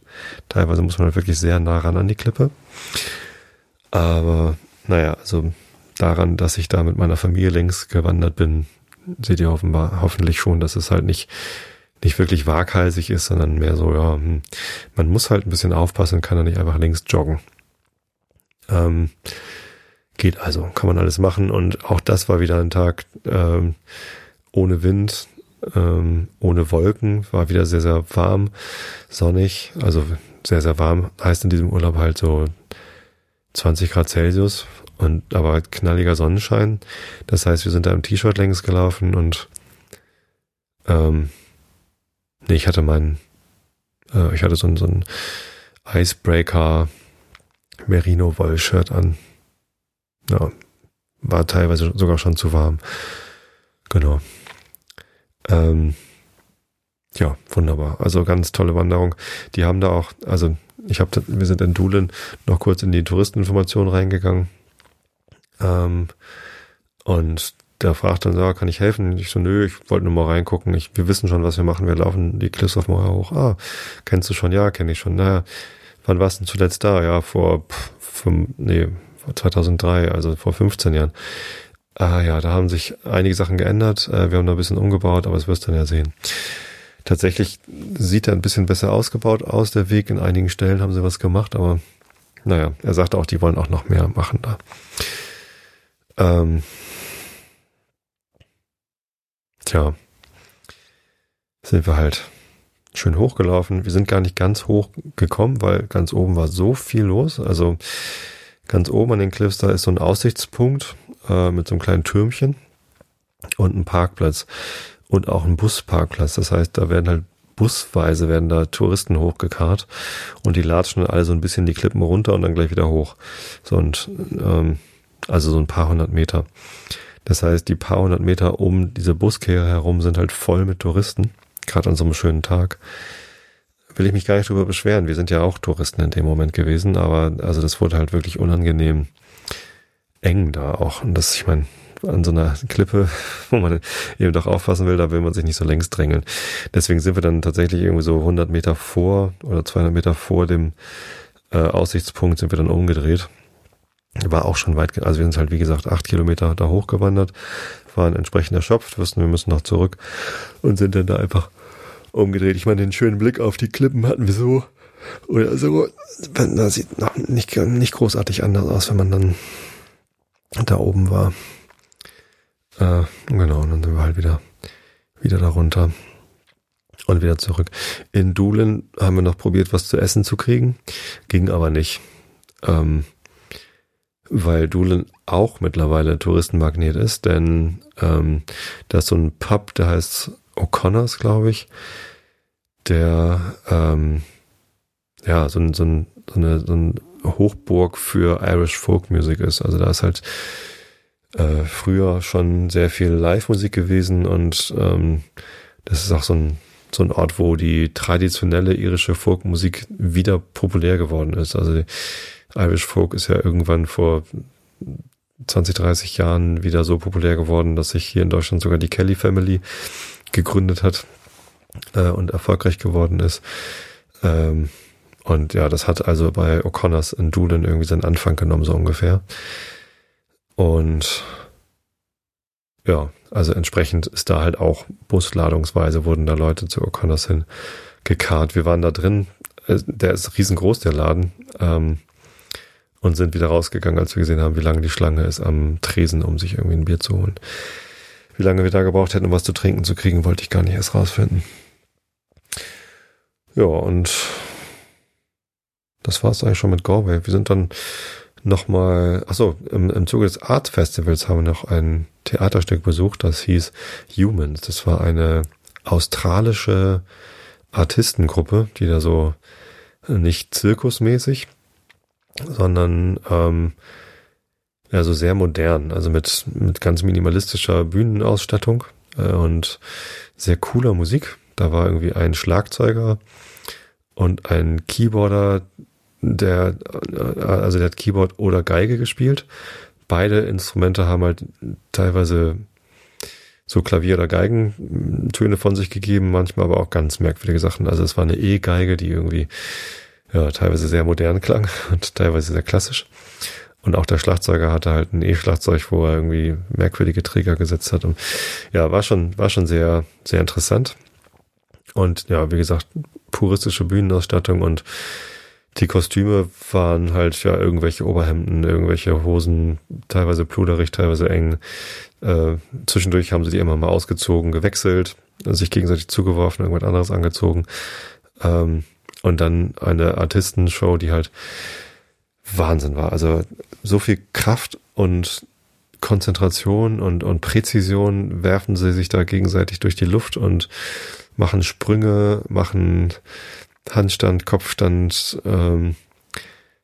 Teilweise muss man halt wirklich sehr nah ran an die Klippe. Aber naja, also daran, dass ich da mit meiner Familie längs gewandert bin, seht ihr offenbar, hoffentlich schon, dass es halt nicht, nicht wirklich waghalsig ist, sondern mehr so, ja, hm, man muss halt ein bisschen aufpassen, kann da nicht einfach links joggen. Ähm, geht also, kann man alles machen und auch das war wieder ein Tag ähm, ohne Wind, ähm, ohne Wolken, war wieder sehr, sehr warm, sonnig, also sehr, sehr warm, heißt in diesem Urlaub halt so 20 Grad Celsius, und aber halt knalliger Sonnenschein. Das heißt, wir sind da im T-Shirt längs gelaufen und ähm, nee, ich hatte meinen, äh, ich hatte so so ein Icebreaker Merino Woll-Shirt an. Ja, war teilweise sogar schon zu warm. Genau. Ähm, ja, wunderbar. Also ganz tolle Wanderung. Die haben da auch, also ich habe, wir sind in Dulen noch kurz in die Touristeninformation reingegangen. Ähm, und der fragt dann, so, kann ich helfen? Ich so, nö, ich wollte nur mal reingucken. Ich, wir wissen schon, was wir machen. Wir laufen die Cliffs of Moher hoch. Ah, kennst du schon? Ja, kenne ich schon. Naja, wann warst du denn zuletzt da? Ja, vor, fünf, nee, vor 2003, also vor 15 Jahren. Ah ja, da haben sich einige Sachen geändert. Äh, wir haben da ein bisschen umgebaut, aber das wirst du dann ja sehen. Tatsächlich sieht er ein bisschen besser ausgebaut aus, der Weg. In einigen Stellen haben sie was gemacht, aber naja, er sagte auch, die wollen auch noch mehr machen da. Ähm, tja, sind wir halt schön hochgelaufen. Wir sind gar nicht ganz hoch gekommen, weil ganz oben war so viel los. Also ganz oben an den Cliffs, da ist so ein Aussichtspunkt äh, mit so einem kleinen Türmchen und ein Parkplatz und auch ein Busparkplatz. Das heißt, da werden halt busweise werden da Touristen hochgekarrt und die latschen alle so ein bisschen die Klippen runter und dann gleich wieder hoch. So und ähm, also so ein paar hundert Meter. Das heißt, die paar hundert Meter um diese Buskehre herum sind halt voll mit Touristen, gerade an so einem schönen Tag. Will ich mich gar nicht drüber beschweren. Wir sind ja auch Touristen in dem Moment gewesen, aber also das wurde halt wirklich unangenehm eng da auch. Und das, ich meine, an so einer Klippe, wo man eben doch aufpassen will, da will man sich nicht so längs drängeln. Deswegen sind wir dann tatsächlich irgendwie so 100 Meter vor oder 200 Meter vor dem äh, Aussichtspunkt sind wir dann umgedreht. War auch schon weit, also wir sind halt wie gesagt acht Kilometer da hochgewandert, waren entsprechend erschöpft, wussten wir müssen noch zurück und sind dann da einfach umgedreht. Ich meine, den schönen Blick auf die Klippen hatten wir so oder so. Das sieht nicht, nicht großartig anders aus, wenn man dann da oben war. Äh, genau, und dann sind wir halt wieder, wieder darunter und wieder zurück. In Dulen haben wir noch probiert, was zu essen zu kriegen, ging aber nicht. Ähm, weil Dulen auch mittlerweile Touristenmagnet ist, denn ähm, da ist so ein Pub, der heißt O'Connors, glaube ich, der ähm, ja so, ein, so, ein, so, eine, so eine Hochburg für Irish Folk Music ist. Also da ist halt äh, früher schon sehr viel Live-Musik gewesen und ähm, das ist auch so ein, so ein Ort, wo die traditionelle irische Folkmusik wieder populär geworden ist. Also Irish Folk ist ja irgendwann vor 20, 30 Jahren wieder so populär geworden, dass sich hier in Deutschland sogar die Kelly Family gegründet hat äh, und erfolgreich geworden ist. Ähm, und ja, das hat also bei O'Connors in Doolin irgendwie seinen Anfang genommen, so ungefähr. Und ja, also entsprechend ist da halt auch busladungsweise wurden da Leute zu O'Connors hin gekarrt. Wir waren da drin, äh, der ist riesengroß, der Laden, ähm, und sind wieder rausgegangen, als wir gesehen haben, wie lange die Schlange ist am Tresen, um sich irgendwie ein Bier zu holen. Wie lange wir da gebraucht hätten, um was zu trinken zu kriegen, wollte ich gar nicht erst rausfinden. Ja, und das war es eigentlich schon mit Galway. Wir sind dann nochmal, achso, im, im Zuge des Art Festivals haben wir noch ein Theaterstück besucht, das hieß Humans. Das war eine australische Artistengruppe, die da so nicht zirkusmäßig, sondern ähm, ja so sehr modern, also mit, mit ganz minimalistischer Bühnenausstattung äh, und sehr cooler Musik. Da war irgendwie ein Schlagzeuger und ein Keyboarder, der, also der hat Keyboard oder Geige gespielt. Beide Instrumente haben halt teilweise so Klavier- oder Geigentöne von sich gegeben, manchmal aber auch ganz merkwürdige Sachen. Also es war eine E-Geige, die irgendwie ja, teilweise sehr modern klang und teilweise sehr klassisch. Und auch der Schlagzeuger hatte halt ein E-Schlagzeug, wo er irgendwie merkwürdige Träger gesetzt hat. Und ja, war schon, war schon sehr, sehr interessant. Und ja, wie gesagt, puristische Bühnenausstattung und die Kostüme waren halt ja irgendwelche Oberhemden, irgendwelche Hosen, teilweise pluderig, teilweise eng. Äh, zwischendurch haben sie die immer mal ausgezogen, gewechselt, sich gegenseitig zugeworfen, irgendwas anderes angezogen. Ähm, und dann eine Artistenshow, die halt Wahnsinn war. Also so viel Kraft und Konzentration und, und Präzision werfen sie sich da gegenseitig durch die Luft und machen Sprünge, machen Handstand, Kopfstand, ähm,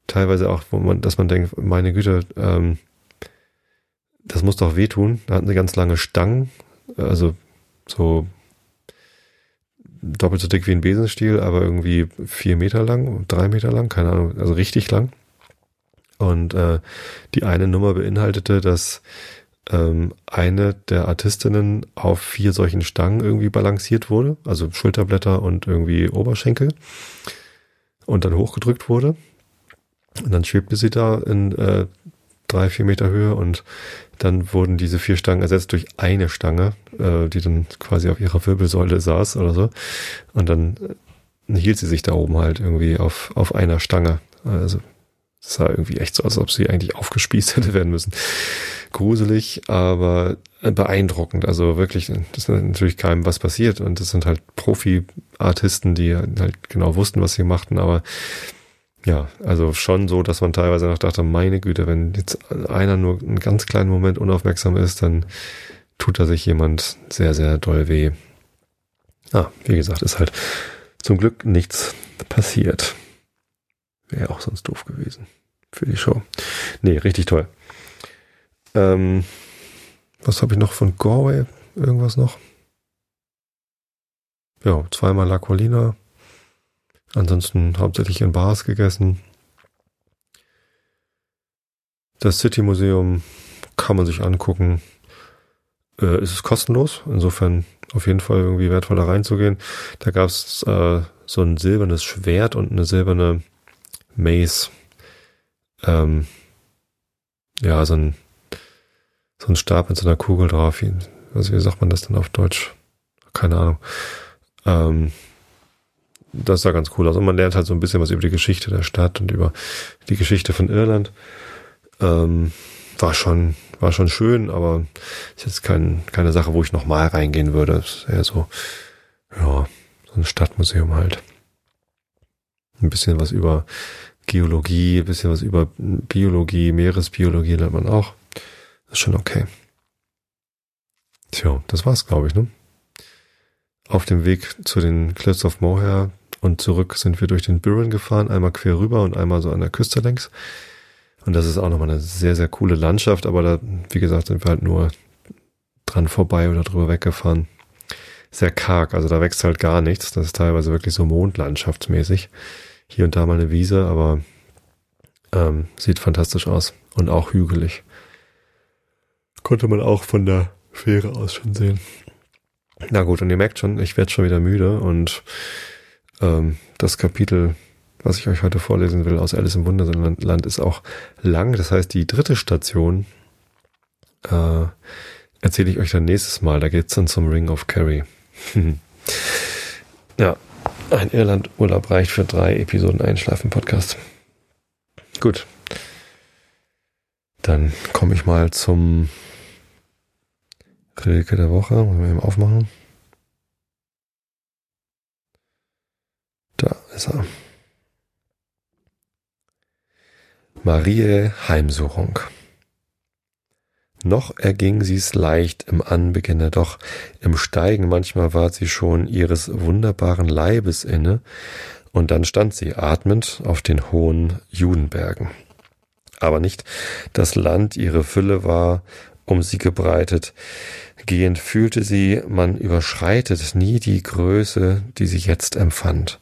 teilweise auch, wo man, dass man denkt, meine Güte, ähm, das muss doch wehtun. Da hatten sie ganz lange Stangen, also so doppelt so dick wie ein Besenstiel, aber irgendwie vier Meter lang, drei Meter lang, keine Ahnung, also richtig lang. Und äh, die eine Nummer beinhaltete, dass ähm, eine der Artistinnen auf vier solchen Stangen irgendwie balanciert wurde, also Schulterblätter und irgendwie Oberschenkel und dann hochgedrückt wurde. Und dann schwebte sie da in äh, drei, vier Meter Höhe und dann wurden diese vier Stangen ersetzt durch eine Stange, äh, die dann quasi auf ihrer Wirbelsäule saß oder so. Und dann äh, hielt sie sich da oben halt irgendwie auf, auf einer Stange. Also es sah irgendwie echt so, als ob sie eigentlich aufgespießt hätte werden müssen. Gruselig, aber beeindruckend. Also wirklich, das ist natürlich keinem was passiert. Und das sind halt Profi-Artisten, die halt genau wussten, was sie machten. Aber ja, also schon so, dass man teilweise noch dachte, meine Güte, wenn jetzt einer nur einen ganz kleinen Moment unaufmerksam ist, dann tut da sich jemand sehr, sehr doll weh. Ah, wie gesagt, ist halt zum Glück nichts passiert. Wäre auch sonst doof gewesen für die Show. Nee, richtig toll. Ähm, was habe ich noch von Galway? Irgendwas noch? Ja, zweimal La Colina. Ansonsten hauptsächlich in Bars gegessen. Das City Museum kann man sich angucken. Äh, ist es kostenlos. Insofern auf jeden Fall irgendwie wertvoll da reinzugehen. Da gab es äh, so ein silbernes Schwert und eine silberne Mace. Ähm, ja, so ein, so ein Stab mit so einer Kugel drauf. Wie, also wie sagt man das denn auf Deutsch? Keine Ahnung. Ähm, das sah ganz cool aus. Und man lernt halt so ein bisschen was über die Geschichte der Stadt und über die Geschichte von Irland. Ähm, war schon, war schon schön, aber ist jetzt kein, keine Sache, wo ich nochmal reingehen würde. ist eher so, ja, so ein Stadtmuseum halt. Ein bisschen was über Geologie, ein bisschen was über Biologie, Meeresbiologie lernt man auch. ist schon okay. Tja, das war's, glaube ich, ne? Auf dem Weg zu den Cliffs of Moher und zurück sind wir durch den Burren gefahren, einmal quer rüber und einmal so an der Küste längs. Und das ist auch nochmal eine sehr, sehr coole Landschaft, aber da, wie gesagt, sind wir halt nur dran vorbei oder drüber weggefahren. Sehr karg, also da wächst halt gar nichts. Das ist teilweise wirklich so mondlandschaftsmäßig. Hier und da mal eine Wiese, aber ähm, sieht fantastisch aus und auch hügelig. Konnte man auch von der Fähre aus schon sehen. Na gut, und ihr merkt schon, ich werde schon wieder müde und ähm, das Kapitel, was ich euch heute vorlesen will aus Alice im Wunderland, ist auch lang. Das heißt, die dritte Station äh, erzähle ich euch dann nächstes Mal. Da geht's dann zum Ring of Kerry. ja, ein Irland-Urlaub reicht für drei Episoden Einschlafen-Podcast. Gut. Dann komme ich mal zum Rilke der Woche. Wollen wir eben aufmachen. Da ist er. Marie Heimsuchung. Noch erging sie's leicht im Anbeginne, doch im Steigen. Manchmal war sie schon ihres wunderbaren Leibes inne, und dann stand sie atmend auf den hohen Judenbergen. Aber nicht das Land ihre Fülle war um sie gebreitet, Gehend fühlte sie, man überschreitet nie die Größe, die sie jetzt empfand,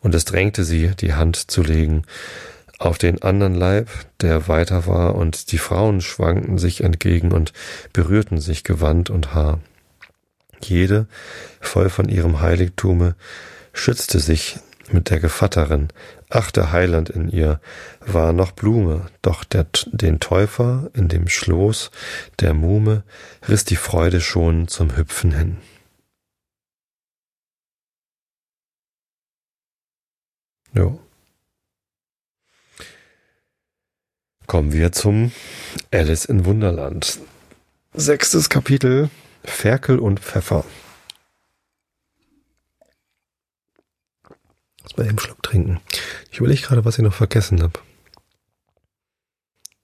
und es drängte sie, die Hand zu legen auf den anderen Leib, der weiter war, und die Frauen schwankten sich entgegen und berührten sich Gewand und Haar. Jede, voll von ihrem Heiligtume, schützte sich mit der Gevatterin, ach der Heiland in ihr, war noch Blume, doch der, den Täufer in dem Schoß der Muhme riss die Freude schon zum Hüpfen hin. Jo. Kommen wir zum Alice in Wunderland. Sechstes Kapitel Ferkel und Pfeffer. Muss mal eben einen Schluck trinken. Ich überlege gerade, was ich noch vergessen habe.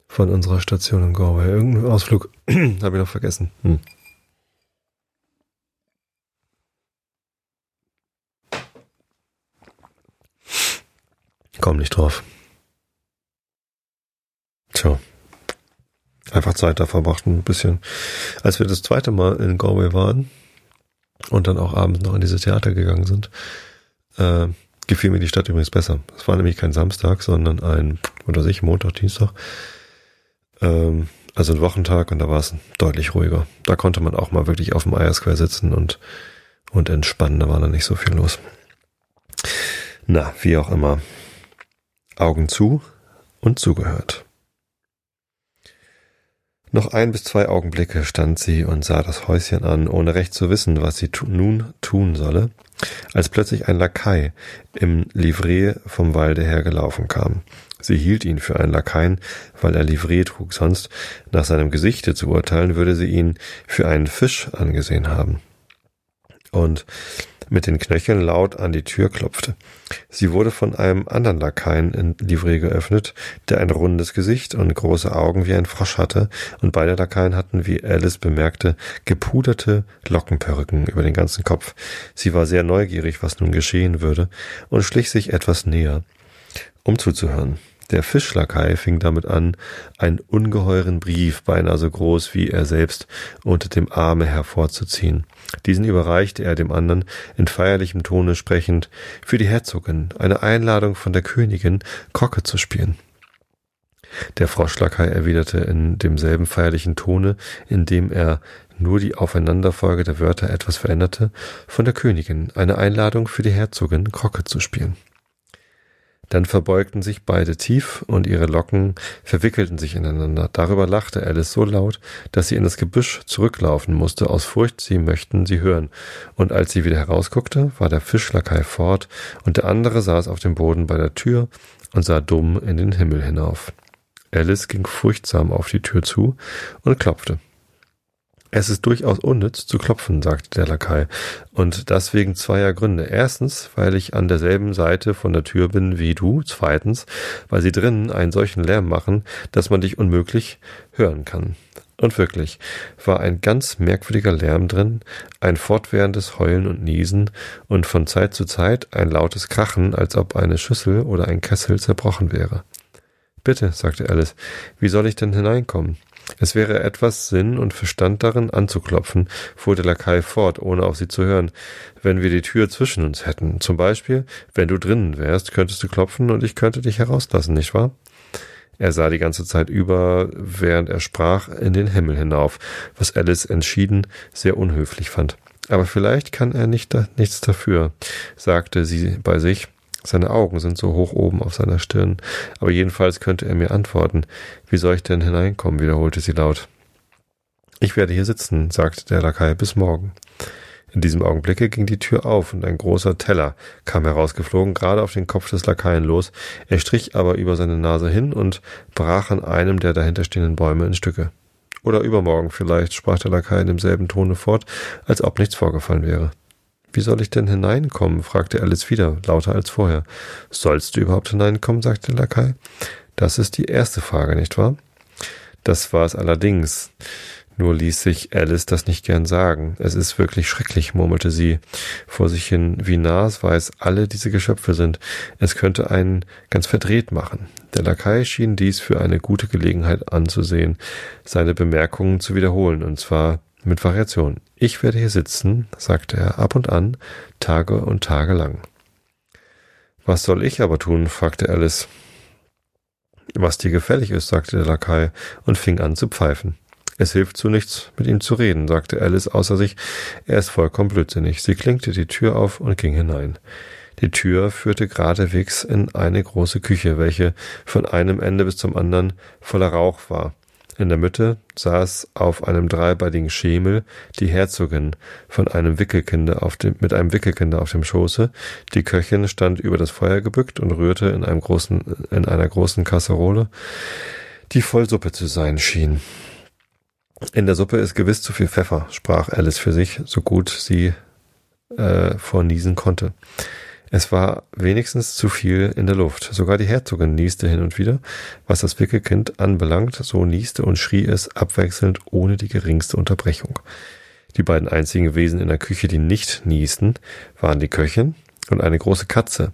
Von unserer Station in Galway. Irgendeinen Ausflug habe ich noch vergessen. Hm. Komm nicht drauf. Tja. Einfach Zeit da verbracht, ein bisschen. Als wir das zweite Mal in Galway waren und dann auch abends noch in diese Theater gegangen sind, äh, gefiel mir die Stadt übrigens besser. Es war nämlich kein Samstag, sondern ein, oder sich, Montag, Dienstag. Ähm, also ein Wochentag und da war es deutlich ruhiger. Da konnte man auch mal wirklich auf dem Eier Square sitzen und, und entspannen. Da war da nicht so viel los. Na, wie auch immer. Augen zu und zugehört. Noch ein bis zwei Augenblicke stand sie und sah das Häuschen an, ohne recht zu wissen, was sie tu nun tun solle, als plötzlich ein Lakai im Livret vom Walde her gelaufen kam. Sie hielt ihn für einen Lakaien, weil er Livret trug, sonst, nach seinem Gesichte zu urteilen, würde sie ihn für einen Fisch angesehen haben. Und mit den Knöcheln laut an die Tür klopfte. Sie wurde von einem anderen Lakaien in Livret geöffnet, der ein rundes Gesicht und große Augen wie ein Frosch hatte, und beide Lakaien hatten, wie Alice bemerkte, gepuderte Lockenperücken über den ganzen Kopf. Sie war sehr neugierig, was nun geschehen würde, und schlich sich etwas näher, um zuzuhören. Der Fischlakai fing damit an, einen ungeheuren Brief, beinahe so groß wie er selbst, unter dem Arme hervorzuziehen. Diesen überreichte er dem anderen, in feierlichem Tone sprechend, für die Herzogin, eine Einladung von der Königin, Krocke zu spielen. Der Froschlakai erwiderte in demselben feierlichen Tone, indem er nur die Aufeinanderfolge der Wörter etwas veränderte, von der Königin eine Einladung für die Herzogin, Krocke zu spielen. Dann verbeugten sich beide tief und ihre Locken verwickelten sich ineinander. Darüber lachte Alice so laut, dass sie in das Gebüsch zurücklaufen musste, aus Furcht, sie möchten sie hören. Und als sie wieder herausguckte, war der Fischlakai fort und der andere saß auf dem Boden bei der Tür und sah dumm in den Himmel hinauf. Alice ging furchtsam auf die Tür zu und klopfte. Es ist durchaus unnütz zu klopfen, sagte der Lakai. Und das wegen zweier Gründe. Erstens, weil ich an derselben Seite von der Tür bin wie du. Zweitens, weil sie drinnen einen solchen Lärm machen, dass man dich unmöglich hören kann. Und wirklich, war ein ganz merkwürdiger Lärm drin, ein fortwährendes Heulen und Niesen und von Zeit zu Zeit ein lautes Krachen, als ob eine Schüssel oder ein Kessel zerbrochen wäre. Bitte, sagte Alice, wie soll ich denn hineinkommen? Es wäre etwas Sinn und Verstand darin anzuklopfen, fuhr der Lakai fort, ohne auf sie zu hören, wenn wir die Tür zwischen uns hätten. Zum Beispiel, wenn du drinnen wärst, könntest du klopfen und ich könnte dich herauslassen, nicht wahr? Er sah die ganze Zeit über, während er sprach, in den Himmel hinauf, was Alice entschieden sehr unhöflich fand. Aber vielleicht kann er nicht da, nichts dafür, sagte sie bei sich. Seine Augen sind so hoch oben auf seiner Stirn, aber jedenfalls könnte er mir antworten. Wie soll ich denn hineinkommen? wiederholte sie laut. Ich werde hier sitzen, sagte der Lakai, bis morgen. In diesem Augenblicke ging die Tür auf und ein großer Teller kam herausgeflogen, gerade auf den Kopf des Lakaien los. Er strich aber über seine Nase hin und brach an einem der dahinterstehenden Bäume in Stücke. Oder übermorgen vielleicht, sprach der Lakai in demselben Tone fort, als ob nichts vorgefallen wäre. Wie soll ich denn hineinkommen? fragte Alice wieder, lauter als vorher. Sollst du überhaupt hineinkommen? sagte der Lakai. Das ist die erste Frage, nicht wahr? Das war es allerdings. Nur ließ sich Alice das nicht gern sagen. Es ist wirklich schrecklich, murmelte sie vor sich hin, wie nasweis alle diese Geschöpfe sind. Es könnte einen ganz verdreht machen. Der Lakai schien dies für eine gute Gelegenheit anzusehen, seine Bemerkungen zu wiederholen, und zwar mit Variation. Ich werde hier sitzen, sagte er ab und an, Tage und Tage lang. Was soll ich aber tun? fragte Alice. Was dir gefällig ist, sagte der Lakai und fing an zu pfeifen. Es hilft zu nichts, mit ihm zu reden, sagte Alice außer sich. Er ist vollkommen blödsinnig. Sie klinkte die Tür auf und ging hinein. Die Tür führte geradewegs in eine große Küche, welche von einem Ende bis zum anderen voller Rauch war. In der Mitte saß auf einem dreibeinigen Schemel die Herzogin von einem Wickelkinder auf dem, mit einem Wickelkinder auf dem Schoße. Die Köchin stand über das Feuer gebückt und rührte in einem großen, in einer großen Kasserole, die voll Suppe zu sein schien. In der Suppe ist gewiss zu viel Pfeffer, sprach Alice für sich, so gut sie äh, vorniesen konnte. Es war wenigstens zu viel in der Luft. Sogar die Herzogin nieste hin und wieder. Was das Wickelkind anbelangt, so nieste und schrie es abwechselnd ohne die geringste Unterbrechung. Die beiden einzigen Wesen in der Küche, die nicht niesten, waren die Köchin und eine große Katze,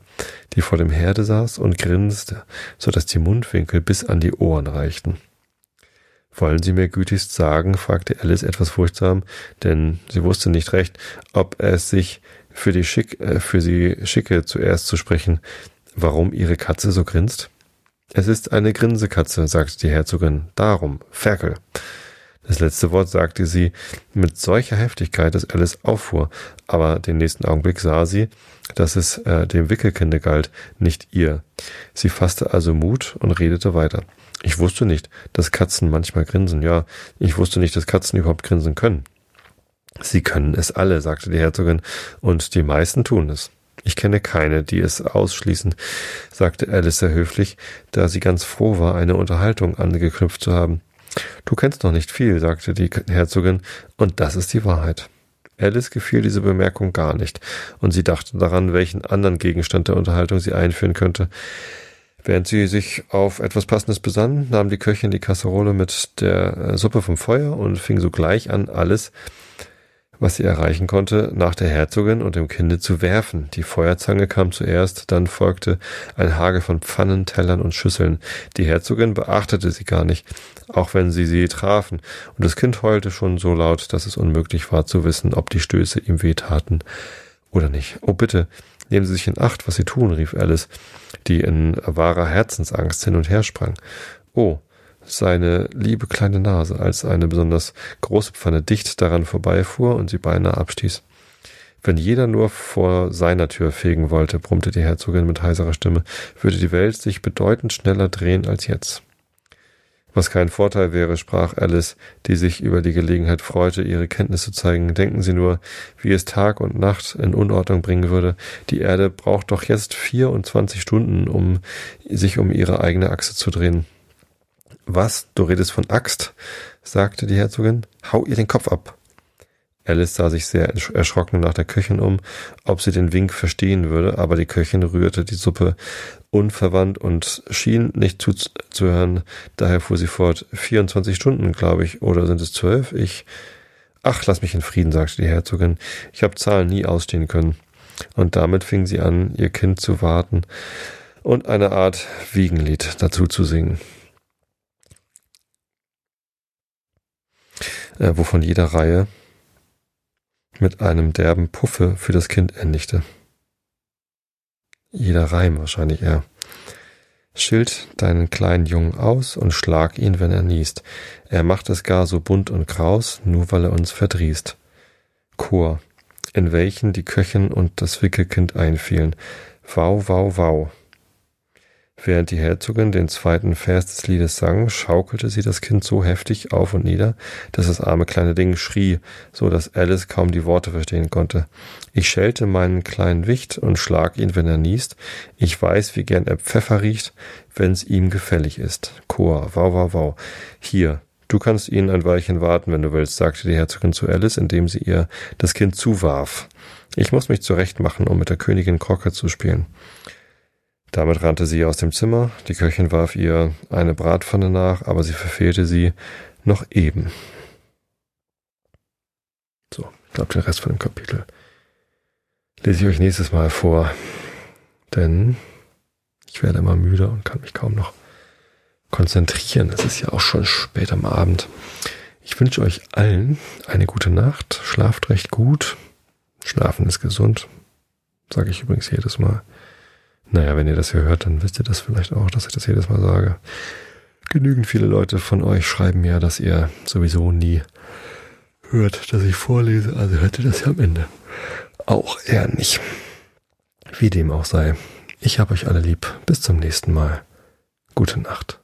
die vor dem Herde saß und grinste, so dass die Mundwinkel bis an die Ohren reichten. Wollen Sie mir gütigst sagen, fragte Alice etwas furchtsam, denn sie wusste nicht recht, ob es sich für die Schick, äh, für sie schicke, zuerst zu sprechen, warum ihre Katze so grinst? Es ist eine Grinsekatze, sagte die Herzogin. Darum, Ferkel. Das letzte Wort sagte sie mit solcher Heftigkeit, dass Alice auffuhr, aber den nächsten Augenblick sah sie, dass es äh, dem Wickelkinde galt, nicht ihr. Sie fasste also Mut und redete weiter. Ich wusste nicht, dass Katzen manchmal grinsen. Ja, ich wusste nicht, dass Katzen überhaupt grinsen können. Sie können es alle, sagte die Herzogin, und die meisten tun es. Ich kenne keine, die es ausschließen, sagte Alice sehr höflich, da sie ganz froh war, eine Unterhaltung angeknüpft zu haben. Du kennst noch nicht viel, sagte die Herzogin, und das ist die Wahrheit. Alice gefiel diese Bemerkung gar nicht, und sie dachte daran, welchen anderen Gegenstand der Unterhaltung sie einführen könnte. Während sie sich auf etwas Passendes besann, nahm die Köchin die Kasserole mit der äh, Suppe vom Feuer und fing sogleich an, alles was sie erreichen konnte, nach der Herzogin und dem Kinde zu werfen. Die Feuerzange kam zuerst, dann folgte ein Hagel von Pfannen, Tellern und Schüsseln. Die Herzogin beachtete sie gar nicht, auch wenn sie sie trafen, und das Kind heulte schon so laut, dass es unmöglich war zu wissen, ob die Stöße ihm wehtaten oder nicht. Oh bitte, nehmen Sie sich in Acht, was Sie tun, rief Alice, die in wahrer Herzensangst hin und her sprang. Oh, seine liebe kleine Nase, als eine besonders große Pfanne dicht daran vorbeifuhr und sie beinahe abstieß. Wenn jeder nur vor seiner Tür fegen wollte, brummte die Herzogin mit heiserer Stimme, würde die Welt sich bedeutend schneller drehen als jetzt. Was kein Vorteil wäre, sprach Alice, die sich über die Gelegenheit freute, ihre Kenntnis zu zeigen. Denken Sie nur, wie es Tag und Nacht in Unordnung bringen würde. Die Erde braucht doch jetzt 24 Stunden, um sich um ihre eigene Achse zu drehen. Was? Du redest von Axt? sagte die Herzogin. Hau ihr den Kopf ab. Alice sah sich sehr erschrocken nach der Köchin um, ob sie den Wink verstehen würde, aber die Köchin rührte die Suppe unverwandt und schien nicht zuzuhören. Daher fuhr sie fort. 24 Stunden, glaube ich, oder sind es zwölf? Ich. Ach, lass mich in Frieden, sagte die Herzogin. Ich habe Zahlen nie ausstehen können. Und damit fing sie an, ihr Kind zu warten und eine Art Wiegenlied dazu zu singen. Äh, wovon jeder Reihe mit einem derben Puffe für das Kind endigte. Jeder Reim wahrscheinlich eher. Schild deinen kleinen Jungen aus und schlag ihn, wenn er niest. Er macht es gar so bunt und kraus, nur weil er uns verdrießt. Chor, in welchen die Köchin und das Wickelkind einfielen. Wau, wau, wau. Während die Herzogin den zweiten Vers des Liedes sang, schaukelte sie das Kind so heftig auf und nieder, dass das arme kleine Ding schrie, so dass Alice kaum die Worte verstehen konnte. Ich schelte meinen kleinen Wicht und schlag ihn, wenn er niest. Ich weiß, wie gern er Pfeffer riecht, wenn's ihm gefällig ist. Chor, wow, wow, wow. Hier, du kannst ihn ein Weilchen warten, wenn du willst, sagte die Herzogin zu Alice, indem sie ihr das Kind zuwarf. Ich muss mich zurechtmachen, um mit der Königin Crocker zu spielen. Damit rannte sie aus dem Zimmer, die Köchin warf ihr eine Bratpfanne nach, aber sie verfehlte sie noch eben. So, ich glaube, den Rest von dem Kapitel lese ich euch nächstes Mal vor, denn ich werde immer müde und kann mich kaum noch konzentrieren. Es ist ja auch schon spät am Abend. Ich wünsche euch allen eine gute Nacht. Schlaft recht gut. Schlafen ist gesund. Sage ich übrigens jedes Mal. Naja, wenn ihr das hier hört, dann wisst ihr das vielleicht auch, dass ich das jedes Mal sage. Genügend viele Leute von euch schreiben ja, dass ihr sowieso nie hört, dass ich vorlese, also hört ihr das ja am Ende auch eher nicht. Wie dem auch sei. Ich habe euch alle lieb. Bis zum nächsten Mal. Gute Nacht.